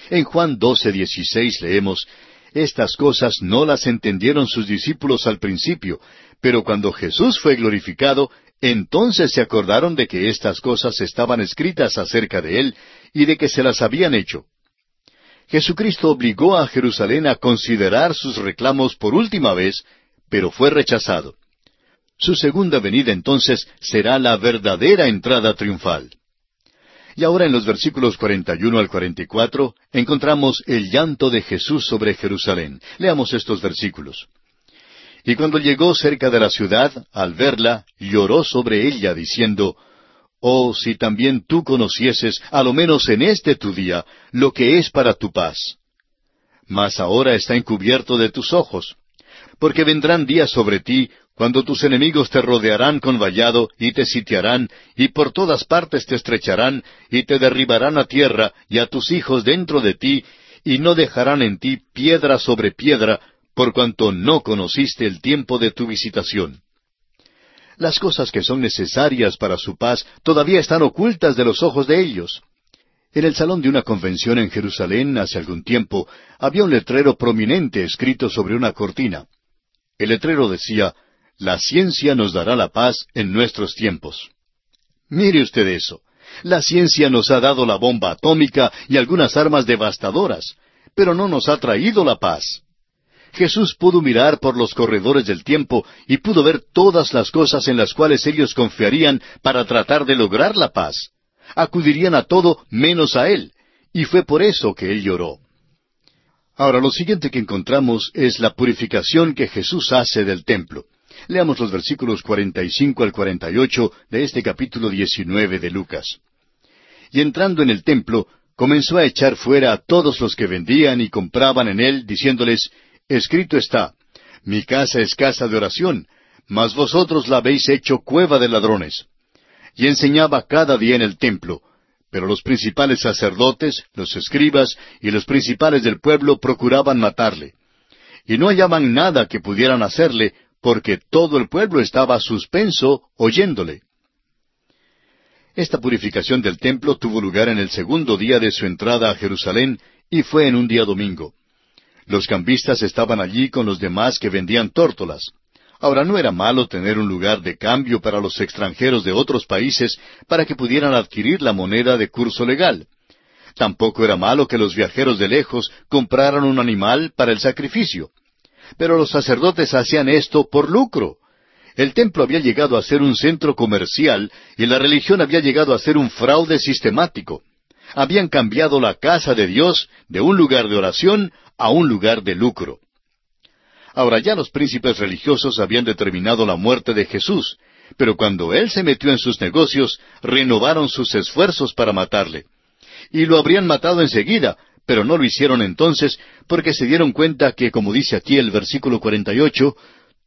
En Juan 12, 16 leemos, Estas cosas no las entendieron sus discípulos al principio, pero cuando Jesús fue glorificado, entonces se acordaron de que estas cosas estaban escritas acerca de Él y de que se las habían hecho. Jesucristo obligó a Jerusalén a considerar sus reclamos por última vez, pero fue rechazado. Su segunda venida entonces será la verdadera entrada triunfal. Y ahora en los versículos 41 al 44 encontramos el llanto de Jesús sobre Jerusalén. Leamos estos versículos. Y cuando llegó cerca de la ciudad, al verla, lloró sobre ella, diciendo, Oh, si también tú conocieses, a lo menos en este tu día, lo que es para tu paz. Mas ahora está encubierto de tus ojos, porque vendrán días sobre ti cuando tus enemigos te rodearán con vallado y te sitiarán, y por todas partes te estrecharán, y te derribarán a tierra, y a tus hijos dentro de ti, y no dejarán en ti piedra sobre piedra, por cuanto no conociste el tiempo de tu visitación. Las cosas que son necesarias para su paz todavía están ocultas de los ojos de ellos. En el salón de una convención en Jerusalén hace algún tiempo había un letrero prominente escrito sobre una cortina. El letrero decía, La ciencia nos dará la paz en nuestros tiempos. Mire usted eso. La ciencia nos ha dado la bomba atómica y algunas armas devastadoras, pero no nos ha traído la paz. Jesús pudo mirar por los corredores del tiempo y pudo ver todas las cosas en las cuales ellos confiarían para tratar de lograr la paz. Acudirían a todo menos a Él, y fue por eso que Él lloró. Ahora, lo siguiente que encontramos es la purificación que Jesús hace del templo. Leamos los versículos 45 al 48 de este capítulo 19 de Lucas. Y entrando en el templo, comenzó a echar fuera a todos los que vendían y compraban en él, diciéndoles, Escrito está, Mi casa es casa de oración, mas vosotros la habéis hecho cueva de ladrones. Y enseñaba cada día en el templo, pero los principales sacerdotes, los escribas y los principales del pueblo procuraban matarle. Y no hallaban nada que pudieran hacerle, porque todo el pueblo estaba suspenso oyéndole. Esta purificación del templo tuvo lugar en el segundo día de su entrada a Jerusalén y fue en un día domingo. Los cambistas estaban allí con los demás que vendían tórtolas. Ahora no era malo tener un lugar de cambio para los extranjeros de otros países para que pudieran adquirir la moneda de curso legal. Tampoco era malo que los viajeros de lejos compraran un animal para el sacrificio. Pero los sacerdotes hacían esto por lucro. El templo había llegado a ser un centro comercial y la religión había llegado a ser un fraude sistemático. Habían cambiado la casa de Dios de un lugar de oración a un lugar de lucro. Ahora ya los príncipes religiosos habían determinado la muerte de Jesús, pero cuando él se metió en sus negocios, renovaron sus esfuerzos para matarle. Y lo habrían matado enseguida, pero no lo hicieron entonces porque se dieron cuenta que, como dice aquí el versículo 48,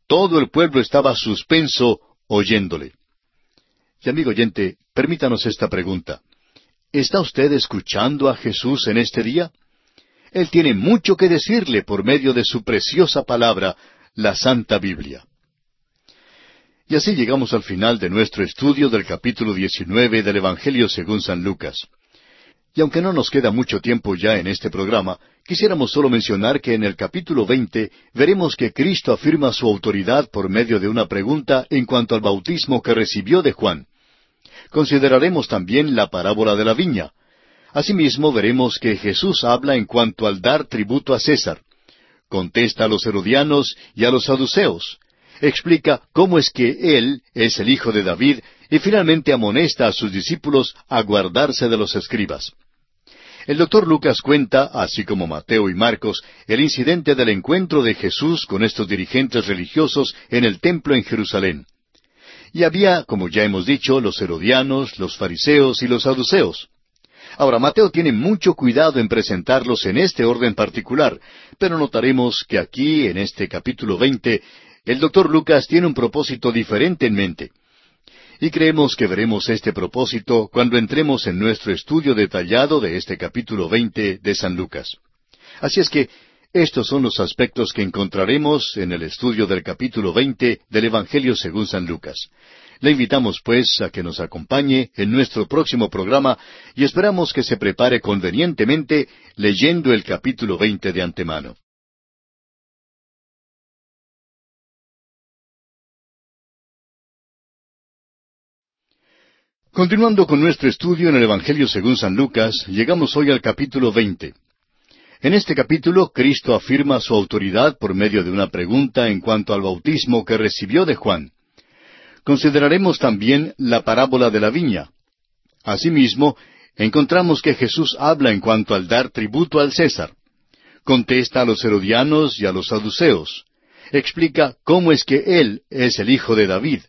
todo el pueblo estaba suspenso oyéndole. Y amigo oyente, permítanos esta pregunta. ¿Está usted escuchando a Jesús en este día? Él tiene mucho que decirle por medio de su preciosa palabra, la Santa Biblia. Y así llegamos al final de nuestro estudio del capítulo 19 del Evangelio según San Lucas. Y aunque no nos queda mucho tiempo ya en este programa, quisiéramos solo mencionar que en el capítulo 20 veremos que Cristo afirma su autoridad por medio de una pregunta en cuanto al bautismo que recibió de Juan. Consideraremos también la parábola de la viña, Asimismo veremos que Jesús habla en cuanto al dar tributo a César. Contesta a los herodianos y a los saduceos. Explica cómo es que Él es el Hijo de David y finalmente amonesta a sus discípulos a guardarse de los escribas. El doctor Lucas cuenta, así como Mateo y Marcos, el incidente del encuentro de Jesús con estos dirigentes religiosos en el templo en Jerusalén. Y había, como ya hemos dicho, los herodianos, los fariseos y los saduceos. Ahora, Mateo tiene mucho cuidado en presentarlos en este orden particular, pero notaremos que aquí, en este capítulo 20, el doctor Lucas tiene un propósito diferente en mente. Y creemos que veremos este propósito cuando entremos en nuestro estudio detallado de este capítulo 20 de San Lucas. Así es que estos son los aspectos que encontraremos en el estudio del capítulo 20 del Evangelio según San Lucas. Le invitamos, pues, a que nos acompañe en nuestro próximo programa y esperamos que se prepare convenientemente leyendo el capítulo 20 de antemano. Continuando con nuestro estudio en el Evangelio según San Lucas, llegamos hoy al capítulo 20. En este capítulo, Cristo afirma su autoridad por medio de una pregunta en cuanto al bautismo que recibió de Juan. Consideraremos también la parábola de la viña. Asimismo, encontramos que Jesús habla en cuanto al dar tributo al César. Contesta a los herodianos y a los saduceos. Explica cómo es que Él es el Hijo de David.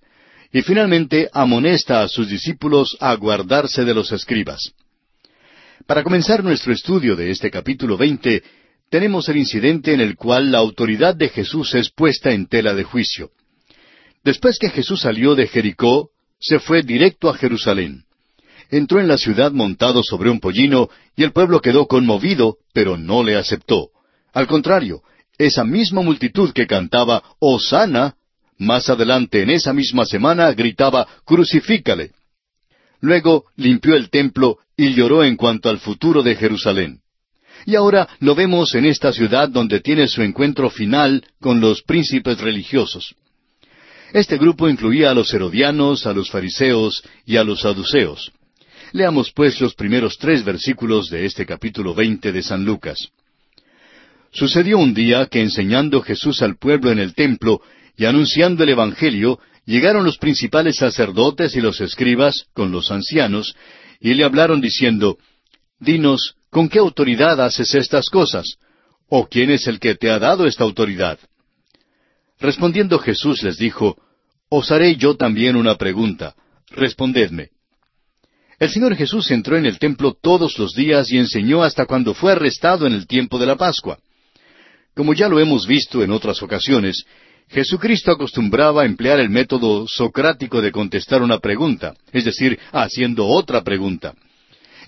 Y finalmente amonesta a sus discípulos a guardarse de los escribas. Para comenzar nuestro estudio de este capítulo veinte, tenemos el incidente en el cual la autoridad de Jesús es puesta en tela de juicio. Después que Jesús salió de Jericó, se fue directo a Jerusalén. Entró en la ciudad montado sobre un pollino y el pueblo quedó conmovido, pero no le aceptó. Al contrario, esa misma multitud que cantaba Hosanna, más adelante en esa misma semana gritaba Crucifícale. Luego limpió el templo y lloró en cuanto al futuro de Jerusalén. Y ahora lo vemos en esta ciudad donde tiene su encuentro final con los príncipes religiosos. Este grupo incluía a los herodianos, a los fariseos y a los saduceos. Leamos pues los primeros tres versículos de este capítulo veinte de San Lucas. Sucedió un día que enseñando Jesús al pueblo en el templo y anunciando el Evangelio, llegaron los principales sacerdotes y los escribas con los ancianos, y le hablaron diciendo, Dinos, ¿con qué autoridad haces estas cosas? ¿O quién es el que te ha dado esta autoridad? Respondiendo Jesús les dijo, Os haré yo también una pregunta. Respondedme. El Señor Jesús entró en el templo todos los días y enseñó hasta cuando fue arrestado en el tiempo de la Pascua. Como ya lo hemos visto en otras ocasiones, Jesucristo acostumbraba a emplear el método socrático de contestar una pregunta, es decir, haciendo otra pregunta.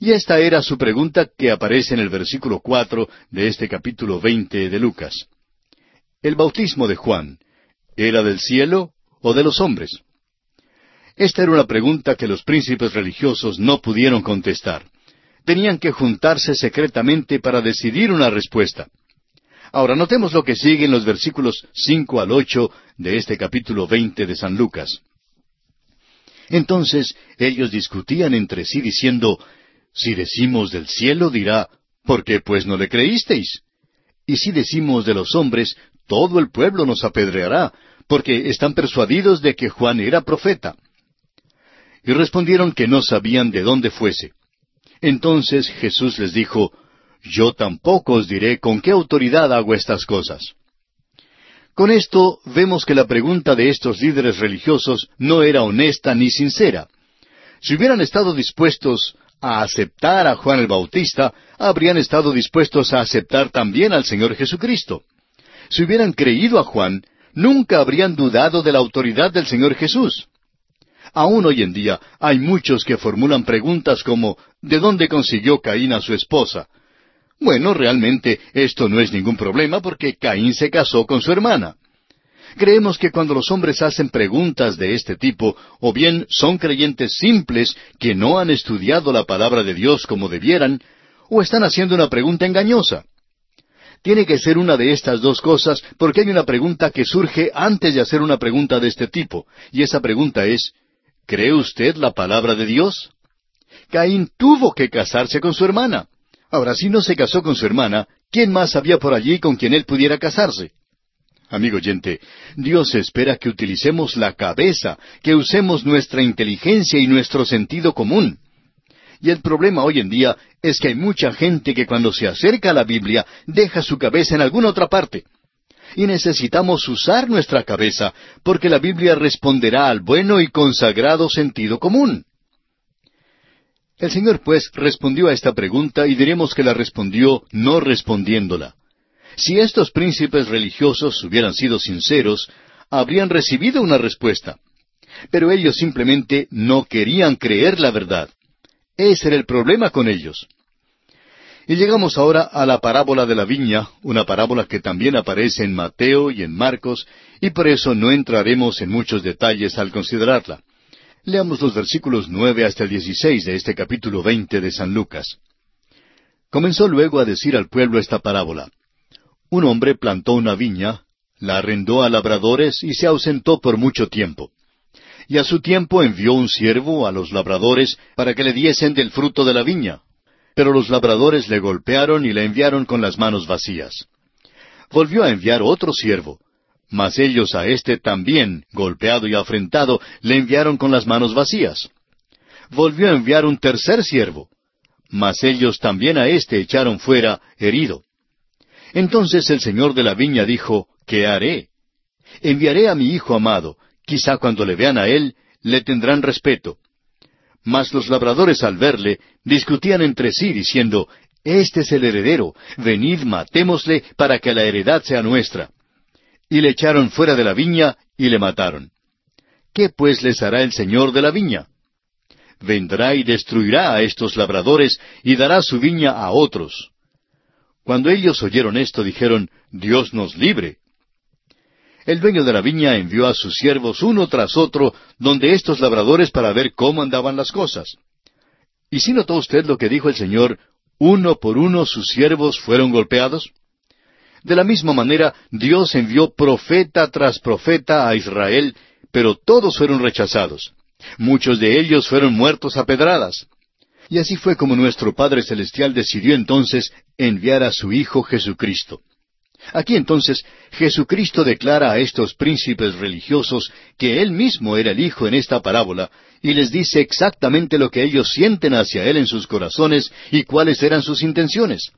Y esta era su pregunta que aparece en el versículo cuatro de este capítulo veinte de Lucas. El bautismo de Juan, ¿Era del cielo o de los hombres? Esta era una pregunta que los príncipes religiosos no pudieron contestar. Tenían que juntarse secretamente para decidir una respuesta. Ahora notemos lo que sigue en los versículos cinco al ocho de este capítulo veinte de San Lucas. Entonces ellos discutían entre sí diciendo, Si decimos del cielo, dirá, ¿por qué pues no le creísteis? Y si decimos de los hombres, todo el pueblo nos apedreará, porque están persuadidos de que Juan era profeta. Y respondieron que no sabían de dónde fuese. Entonces Jesús les dijo, Yo tampoco os diré con qué autoridad hago estas cosas. Con esto vemos que la pregunta de estos líderes religiosos no era honesta ni sincera. Si hubieran estado dispuestos a aceptar a Juan el Bautista, habrían estado dispuestos a aceptar también al Señor Jesucristo. Si hubieran creído a Juan, nunca habrían dudado de la autoridad del Señor Jesús. Aún hoy en día hay muchos que formulan preguntas como ¿de dónde consiguió Caín a su esposa? Bueno, realmente esto no es ningún problema porque Caín se casó con su hermana. Creemos que cuando los hombres hacen preguntas de este tipo, o bien son creyentes simples que no han estudiado la palabra de Dios como debieran, o están haciendo una pregunta engañosa. Tiene que ser una de estas dos cosas porque hay una pregunta que surge antes de hacer una pregunta de este tipo, y esa pregunta es, ¿cree usted la palabra de Dios? Caín tuvo que casarse con su hermana. Ahora, si no se casó con su hermana, ¿quién más había por allí con quien él pudiera casarse? Amigo oyente, Dios espera que utilicemos la cabeza, que usemos nuestra inteligencia y nuestro sentido común. Y el problema hoy en día es que hay mucha gente que cuando se acerca a la Biblia deja su cabeza en alguna otra parte. Y necesitamos usar nuestra cabeza porque la Biblia responderá al bueno y consagrado sentido común. El Señor pues respondió a esta pregunta y diremos que la respondió no respondiéndola. Si estos príncipes religiosos hubieran sido sinceros, habrían recibido una respuesta. Pero ellos simplemente no querían creer la verdad. Ese era el problema con ellos. Y llegamos ahora a la parábola de la viña, una parábola que también aparece en Mateo y en Marcos, y por eso no entraremos en muchos detalles al considerarla. Leamos los versículos nueve hasta el dieciséis de este capítulo veinte de San Lucas. Comenzó luego a decir al pueblo esta parábola. Un hombre plantó una viña, la arrendó a labradores y se ausentó por mucho tiempo y a su tiempo envió un siervo a los labradores para que le diesen del fruto de la viña. pero los labradores le golpearon y le enviaron con las manos vacías. Volvió a enviar otro siervo, mas ellos a éste también, golpeado y afrentado, le enviaron con las manos vacías. Volvió a enviar un tercer siervo, mas ellos también a éste echaron fuera, herido. Entonces el señor de la viña dijo, ¿qué haré? Enviaré a mi hijo amado, quizá cuando le vean a él, le tendrán respeto. Mas los labradores al verle discutían entre sí, diciendo, Este es el heredero, venid matémosle para que la heredad sea nuestra. Y le echaron fuera de la viña y le mataron. ¿Qué pues les hará el Señor de la viña? Vendrá y destruirá a estos labradores y dará su viña a otros. Cuando ellos oyeron esto, dijeron, Dios nos libre. El dueño de la viña envió a sus siervos uno tras otro donde estos labradores para ver cómo andaban las cosas. ¿Y si notó usted lo que dijo el Señor? Uno por uno sus siervos fueron golpeados. De la misma manera, Dios envió profeta tras profeta a Israel, pero todos fueron rechazados. Muchos de ellos fueron muertos a pedradas. Y así fue como nuestro Padre Celestial decidió entonces enviar a su Hijo Jesucristo. Aquí entonces Jesucristo declara a estos príncipes religiosos que Él mismo era el Hijo en esta parábola y les dice exactamente lo que ellos sienten hacia Él en sus corazones y cuáles eran sus intenciones.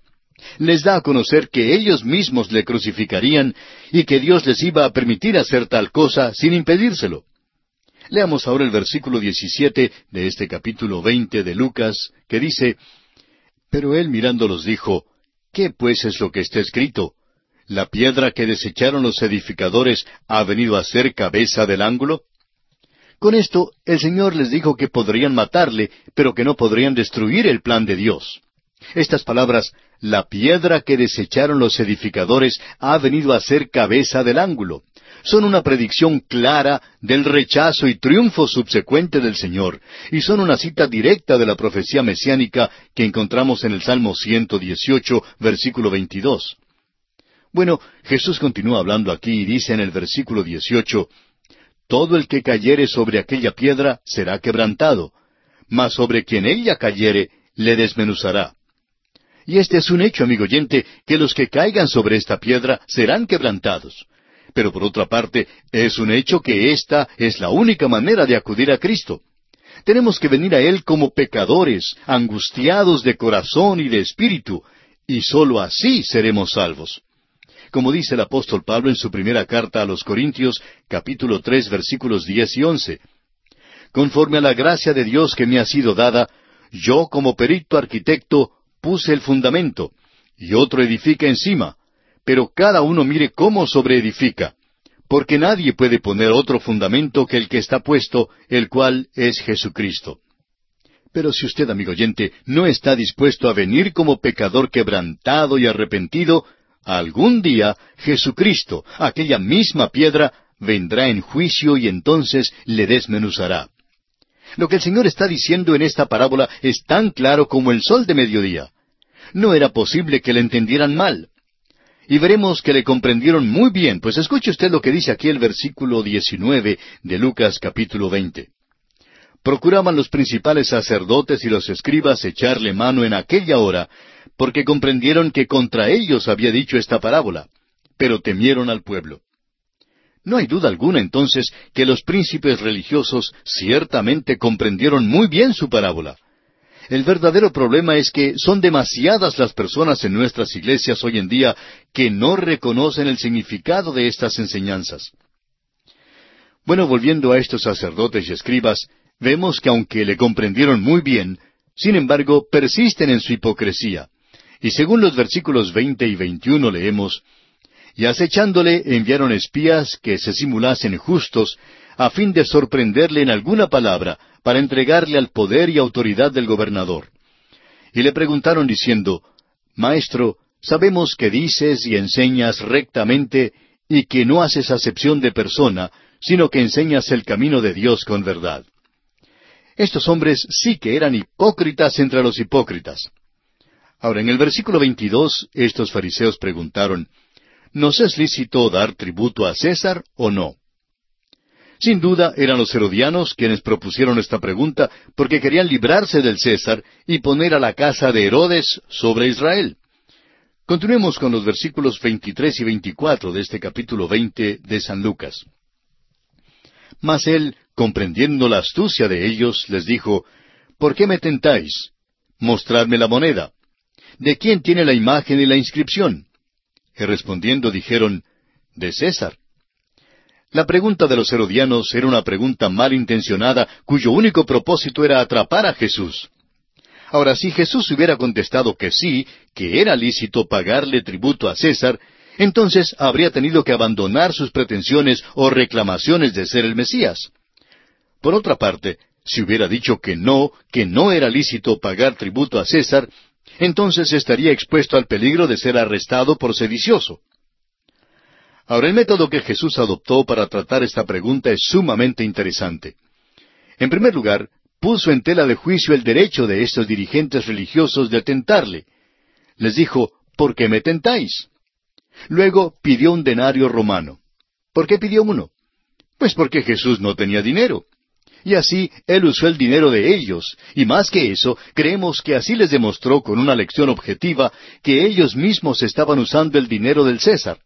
Les da a conocer que ellos mismos le crucificarían y que Dios les iba a permitir hacer tal cosa sin impedírselo. Leamos ahora el versículo 17 de este capítulo 20 de Lucas, que dice, Pero él mirándolos dijo, ¿Qué pues es lo que está escrito? ¿La piedra que desecharon los edificadores ha venido a ser cabeza del ángulo? Con esto, el Señor les dijo que podrían matarle, pero que no podrían destruir el plan de Dios. Estas palabras, la piedra que desecharon los edificadores ha venido a ser cabeza del ángulo, son una predicción clara del rechazo y triunfo subsecuente del Señor, y son una cita directa de la profecía mesiánica que encontramos en el Salmo 118, versículo 22. Bueno, Jesús continúa hablando aquí y dice en el versículo 18, Todo el que cayere sobre aquella piedra será quebrantado, mas sobre quien ella cayere le desmenuzará. Y este es un hecho, amigo oyente, que los que caigan sobre esta piedra serán quebrantados. Pero por otra parte, es un hecho que esta es la única manera de acudir a Cristo. Tenemos que venir a Él como pecadores, angustiados de corazón y de espíritu, y sólo así seremos salvos como dice el apóstol Pablo en su primera carta a los Corintios, capítulo tres, versículos diez y once. Conforme a la gracia de Dios que me ha sido dada, yo como perito arquitecto puse el fundamento, y otro edifica encima, pero cada uno mire cómo sobreedifica, porque nadie puede poner otro fundamento que el que está puesto, el cual es Jesucristo. Pero si usted, amigo oyente, no está dispuesto a venir como pecador quebrantado y arrepentido, Algún día Jesucristo, aquella misma piedra, vendrá en juicio y entonces le desmenuzará. Lo que el Señor está diciendo en esta parábola es tan claro como el sol de mediodía. No era posible que le entendieran mal. Y veremos que le comprendieron muy bien, pues escuche usted lo que dice aquí el versículo 19 de Lucas capítulo 20. Procuraban los principales sacerdotes y los escribas echarle mano en aquella hora, porque comprendieron que contra ellos había dicho esta parábola, pero temieron al pueblo. No hay duda alguna entonces que los príncipes religiosos ciertamente comprendieron muy bien su parábola. El verdadero problema es que son demasiadas las personas en nuestras iglesias hoy en día que no reconocen el significado de estas enseñanzas. Bueno, volviendo a estos sacerdotes y escribas, vemos que aunque le comprendieron muy bien, sin embargo persisten en su hipocresía. Y según los versículos veinte y veintiuno leemos, Y acechándole enviaron espías que se simulasen justos, a fin de sorprenderle en alguna palabra, para entregarle al poder y autoridad del gobernador. Y le preguntaron diciendo, Maestro, sabemos que dices y enseñas rectamente, y que no haces acepción de persona, sino que enseñas el camino de Dios con verdad. Estos hombres sí que eran hipócritas entre los hipócritas. Ahora, en el versículo 22, estos fariseos preguntaron, ¿Nos es lícito dar tributo a César o no? Sin duda eran los herodianos quienes propusieron esta pregunta porque querían librarse del César y poner a la casa de Herodes sobre Israel. Continuemos con los versículos 23 y 24 de este capítulo 20 de San Lucas. Mas él, comprendiendo la astucia de ellos, les dijo, ¿Por qué me tentáis? Mostradme la moneda. ¿De quién tiene la imagen y la inscripción? Y respondiendo dijeron, De César. La pregunta de los herodianos era una pregunta mal intencionada cuyo único propósito era atrapar a Jesús. Ahora, si Jesús hubiera contestado que sí, que era lícito pagarle tributo a César, entonces habría tenido que abandonar sus pretensiones o reclamaciones de ser el Mesías. Por otra parte, si hubiera dicho que no, que no era lícito pagar tributo a César, entonces estaría expuesto al peligro de ser arrestado por sedicioso. Ahora, el método que Jesús adoptó para tratar esta pregunta es sumamente interesante. En primer lugar, puso en tela de juicio el derecho de estos dirigentes religiosos de tentarle. Les dijo, ¿por qué me tentáis? Luego pidió un denario romano. ¿Por qué pidió uno? Pues porque Jesús no tenía dinero. Y así él usó el dinero de ellos, y más que eso, creemos que así les demostró con una lección objetiva que ellos mismos estaban usando el dinero del César.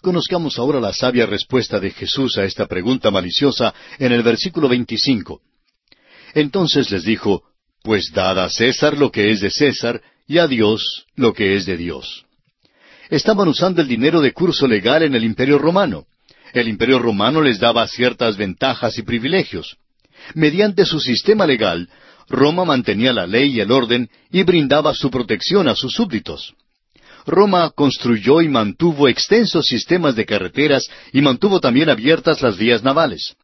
Conozcamos ahora la sabia respuesta de Jesús a esta pregunta maliciosa en el versículo 25. Entonces les dijo, Pues dad a César lo que es de César, y a Dios lo que es de Dios. Estaban usando el dinero de curso legal en el Imperio Romano. El Imperio Romano les daba ciertas ventajas y privilegios. Mediante su sistema legal, Roma mantenía la ley y el orden y brindaba su protección a sus súbditos. Roma construyó y mantuvo extensos sistemas de carreteras y mantuvo también abiertas las vías navales.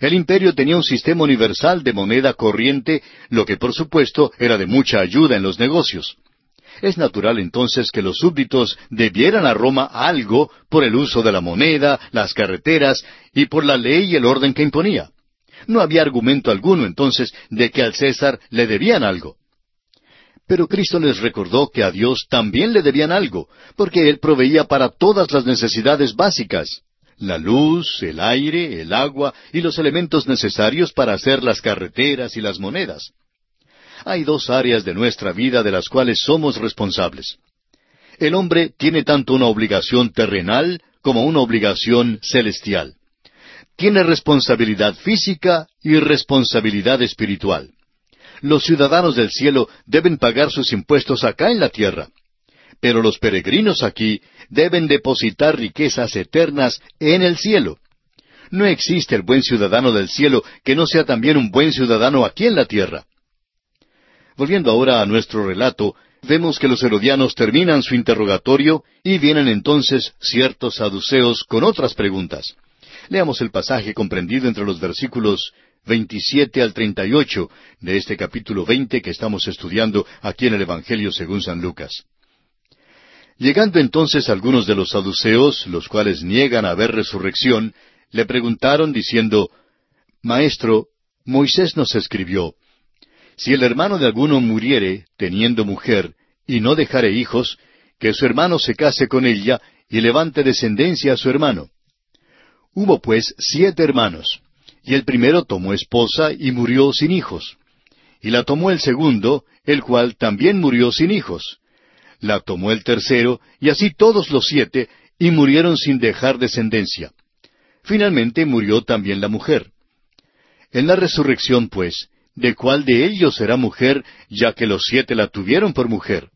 El imperio tenía un sistema universal de moneda corriente, lo que por supuesto era de mucha ayuda en los negocios. Es natural entonces que los súbditos debieran a Roma algo por el uso de la moneda, las carreteras y por la ley y el orden que imponía. No había argumento alguno entonces de que al César le debían algo. Pero Cristo les recordó que a Dios también le debían algo, porque Él proveía para todas las necesidades básicas, la luz, el aire, el agua y los elementos necesarios para hacer las carreteras y las monedas. Hay dos áreas de nuestra vida de las cuales somos responsables. El hombre tiene tanto una obligación terrenal como una obligación celestial. Tiene responsabilidad física y responsabilidad espiritual los ciudadanos del cielo deben pagar sus impuestos acá en la tierra. Pero los peregrinos aquí deben depositar riquezas eternas en el cielo. No existe el buen ciudadano del cielo que no sea también un buen ciudadano aquí en la tierra. Volviendo ahora a nuestro relato, vemos que los herodianos terminan su interrogatorio y vienen entonces ciertos saduceos con otras preguntas. Leamos el pasaje comprendido entre los versículos 27 al 38 de este capítulo 20 que estamos estudiando aquí en el Evangelio según San Lucas. Llegando entonces algunos de los saduceos, los cuales niegan haber resurrección, le preguntaron diciendo, Maestro, Moisés nos escribió, Si el hermano de alguno muriere teniendo mujer y no dejare hijos, que su hermano se case con ella y levante descendencia a su hermano. Hubo pues siete hermanos. Y el primero tomó esposa y murió sin hijos. Y la tomó el segundo, el cual también murió sin hijos. La tomó el tercero, y así todos los siete, y murieron sin dejar descendencia. Finalmente murió también la mujer. En la resurrección, pues, ¿de cuál de ellos será mujer, ya que los siete la tuvieron por mujer?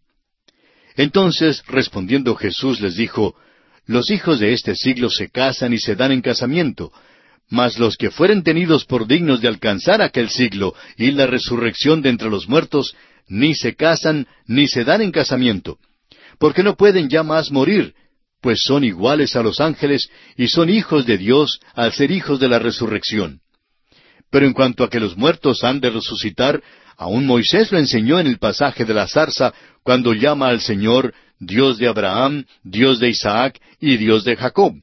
Entonces, respondiendo Jesús, les dijo, Los hijos de este siglo se casan y se dan en casamiento, mas los que fueren tenidos por dignos de alcanzar aquel siglo y la resurrección de entre los muertos, ni se casan ni se dan en casamiento, porque no pueden ya más morir, pues son iguales a los ángeles y son hijos de Dios al ser hijos de la resurrección. Pero en cuanto a que los muertos han de resucitar, aun Moisés lo enseñó en el pasaje de la zarza, cuando llama al Señor Dios de Abraham, Dios de Isaac y Dios de Jacob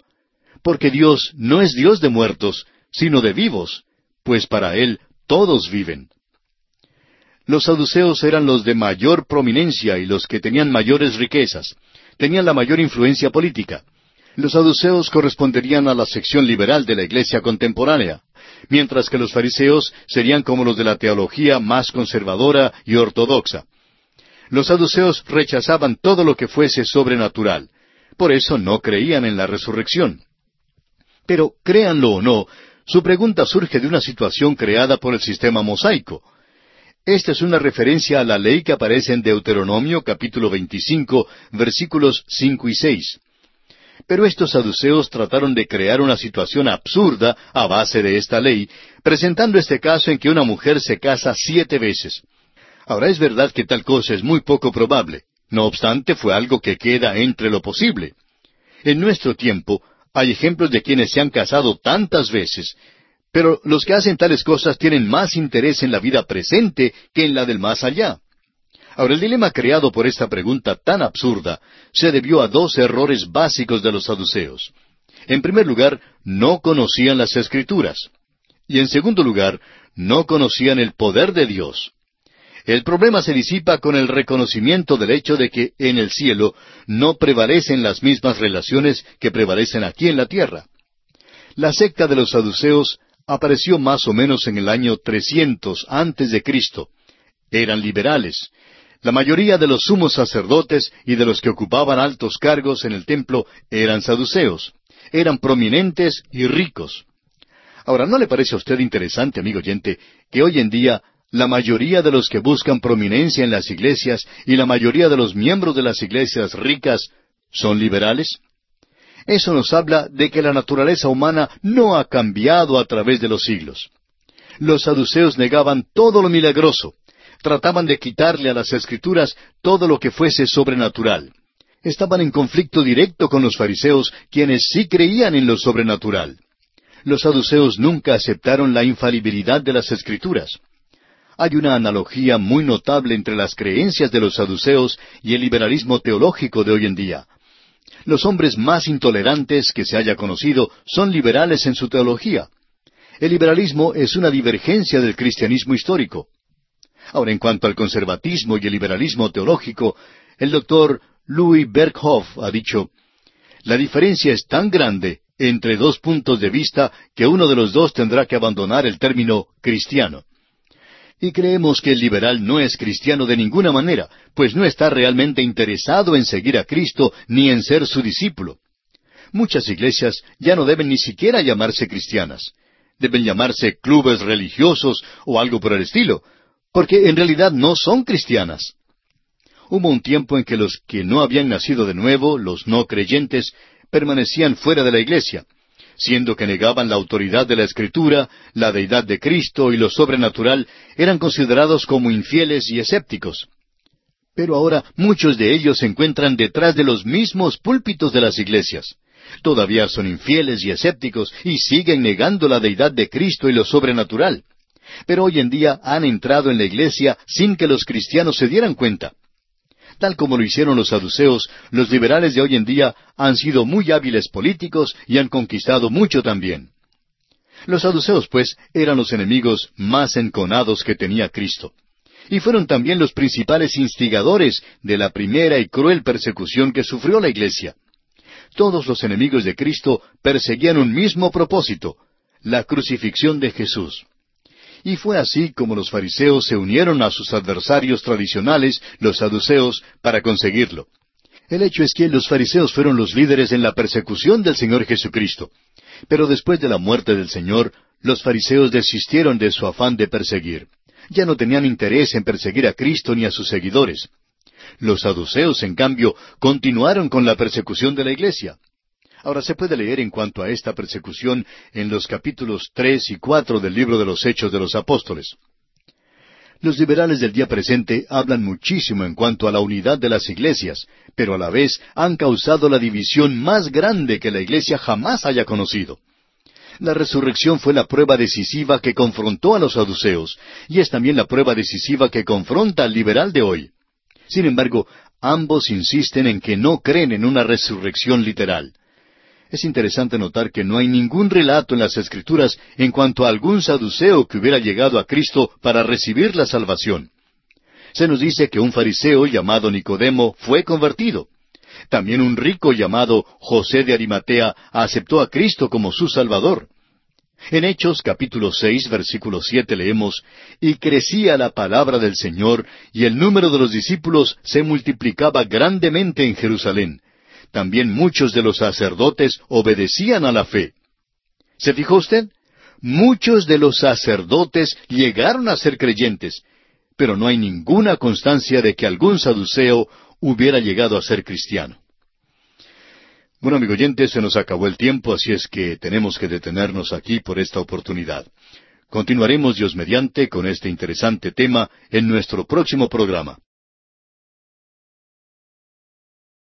porque Dios no es Dios de muertos, sino de vivos, pues para Él todos viven. Los saduceos eran los de mayor prominencia y los que tenían mayores riquezas, tenían la mayor influencia política. Los saduceos corresponderían a la sección liberal de la iglesia contemporánea, mientras que los fariseos serían como los de la teología más conservadora y ortodoxa. Los saduceos rechazaban todo lo que fuese sobrenatural. Por eso no creían en la resurrección. Pero, créanlo o no, su pregunta surge de una situación creada por el sistema mosaico. Esta es una referencia a la ley que aparece en Deuteronomio capítulo 25, versículos 5 y 6. Pero estos saduceos trataron de crear una situación absurda a base de esta ley, presentando este caso en que una mujer se casa siete veces. Ahora es verdad que tal cosa es muy poco probable. No obstante, fue algo que queda entre lo posible. En nuestro tiempo hay ejemplos de quienes se han casado tantas veces, pero los que hacen tales cosas tienen más interés en la vida presente que en la del más allá. Ahora, el dilema creado por esta pregunta tan absurda se debió a dos errores básicos de los saduceos. En primer lugar, no conocían las escrituras. Y en segundo lugar, no conocían el poder de Dios. El problema se disipa con el reconocimiento del hecho de que en el cielo no prevalecen las mismas relaciones que prevalecen aquí en la tierra. La secta de los saduceos apareció más o menos en el año 300 antes de Cristo. Eran liberales. La mayoría de los sumos sacerdotes y de los que ocupaban altos cargos en el templo eran saduceos. Eran prominentes y ricos. Ahora, ¿no le parece a usted interesante, amigo oyente, que hoy en día la mayoría de los que buscan prominencia en las iglesias y la mayoría de los miembros de las iglesias ricas son liberales? Eso nos habla de que la naturaleza humana no ha cambiado a través de los siglos. Los saduceos negaban todo lo milagroso, trataban de quitarle a las escrituras todo lo que fuese sobrenatural. Estaban en conflicto directo con los fariseos, quienes sí creían en lo sobrenatural. Los saduceos nunca aceptaron la infalibilidad de las escrituras. Hay una analogía muy notable entre las creencias de los saduceos y el liberalismo teológico de hoy en día. Los hombres más intolerantes que se haya conocido son liberales en su teología. El liberalismo es una divergencia del cristianismo histórico. Ahora, en cuanto al conservatismo y el liberalismo teológico, el doctor Louis Berghoff ha dicho, la diferencia es tan grande entre dos puntos de vista que uno de los dos tendrá que abandonar el término cristiano. Y creemos que el liberal no es cristiano de ninguna manera, pues no está realmente interesado en seguir a Cristo ni en ser su discípulo. Muchas iglesias ya no deben ni siquiera llamarse cristianas. Deben llamarse clubes religiosos o algo por el estilo, porque en realidad no son cristianas. Hubo un tiempo en que los que no habían nacido de nuevo, los no creyentes, permanecían fuera de la iglesia, siendo que negaban la autoridad de la Escritura, la deidad de Cristo y lo sobrenatural, eran considerados como infieles y escépticos. Pero ahora muchos de ellos se encuentran detrás de los mismos púlpitos de las iglesias. Todavía son infieles y escépticos y siguen negando la deidad de Cristo y lo sobrenatural. Pero hoy en día han entrado en la iglesia sin que los cristianos se dieran cuenta. Tal como lo hicieron los saduceos, los liberales de hoy en día han sido muy hábiles políticos y han conquistado mucho también. Los saduceos, pues, eran los enemigos más enconados que tenía Cristo. Y fueron también los principales instigadores de la primera y cruel persecución que sufrió la Iglesia. Todos los enemigos de Cristo perseguían un mismo propósito, la crucifixión de Jesús. Y fue así como los fariseos se unieron a sus adversarios tradicionales, los saduceos, para conseguirlo. El hecho es que los fariseos fueron los líderes en la persecución del Señor Jesucristo. Pero después de la muerte del Señor, los fariseos desistieron de su afán de perseguir. Ya no tenían interés en perseguir a Cristo ni a sus seguidores. Los saduceos, en cambio, continuaron con la persecución de la iglesia. Ahora se puede leer en cuanto a esta persecución en los capítulos tres y cuatro del libro de los Hechos de los Apóstoles. Los liberales del día presente hablan muchísimo en cuanto a la unidad de las iglesias, pero a la vez han causado la división más grande que la iglesia jamás haya conocido. La resurrección fue la prueba decisiva que confrontó a los saduceos, y es también la prueba decisiva que confronta al liberal de hoy. Sin embargo, ambos insisten en que no creen en una resurrección literal. Es interesante notar que no hay ningún relato en las Escrituras en cuanto a algún saduceo que hubiera llegado a Cristo para recibir la salvación. Se nos dice que un fariseo llamado Nicodemo fue convertido. También un rico llamado José de Arimatea aceptó a Cristo como su Salvador. En Hechos capítulo seis versículo siete leemos Y crecía la palabra del Señor, y el número de los discípulos se multiplicaba grandemente en Jerusalén. También muchos de los sacerdotes obedecían a la fe. ¿Se fijó usted? Muchos de los sacerdotes llegaron a ser creyentes, pero no hay ninguna constancia de que algún saduceo hubiera llegado a ser cristiano. Bueno, amigo oyente, se nos acabó el tiempo, así es que tenemos que detenernos aquí por esta oportunidad. Continuaremos Dios mediante con este interesante tema en nuestro próximo programa.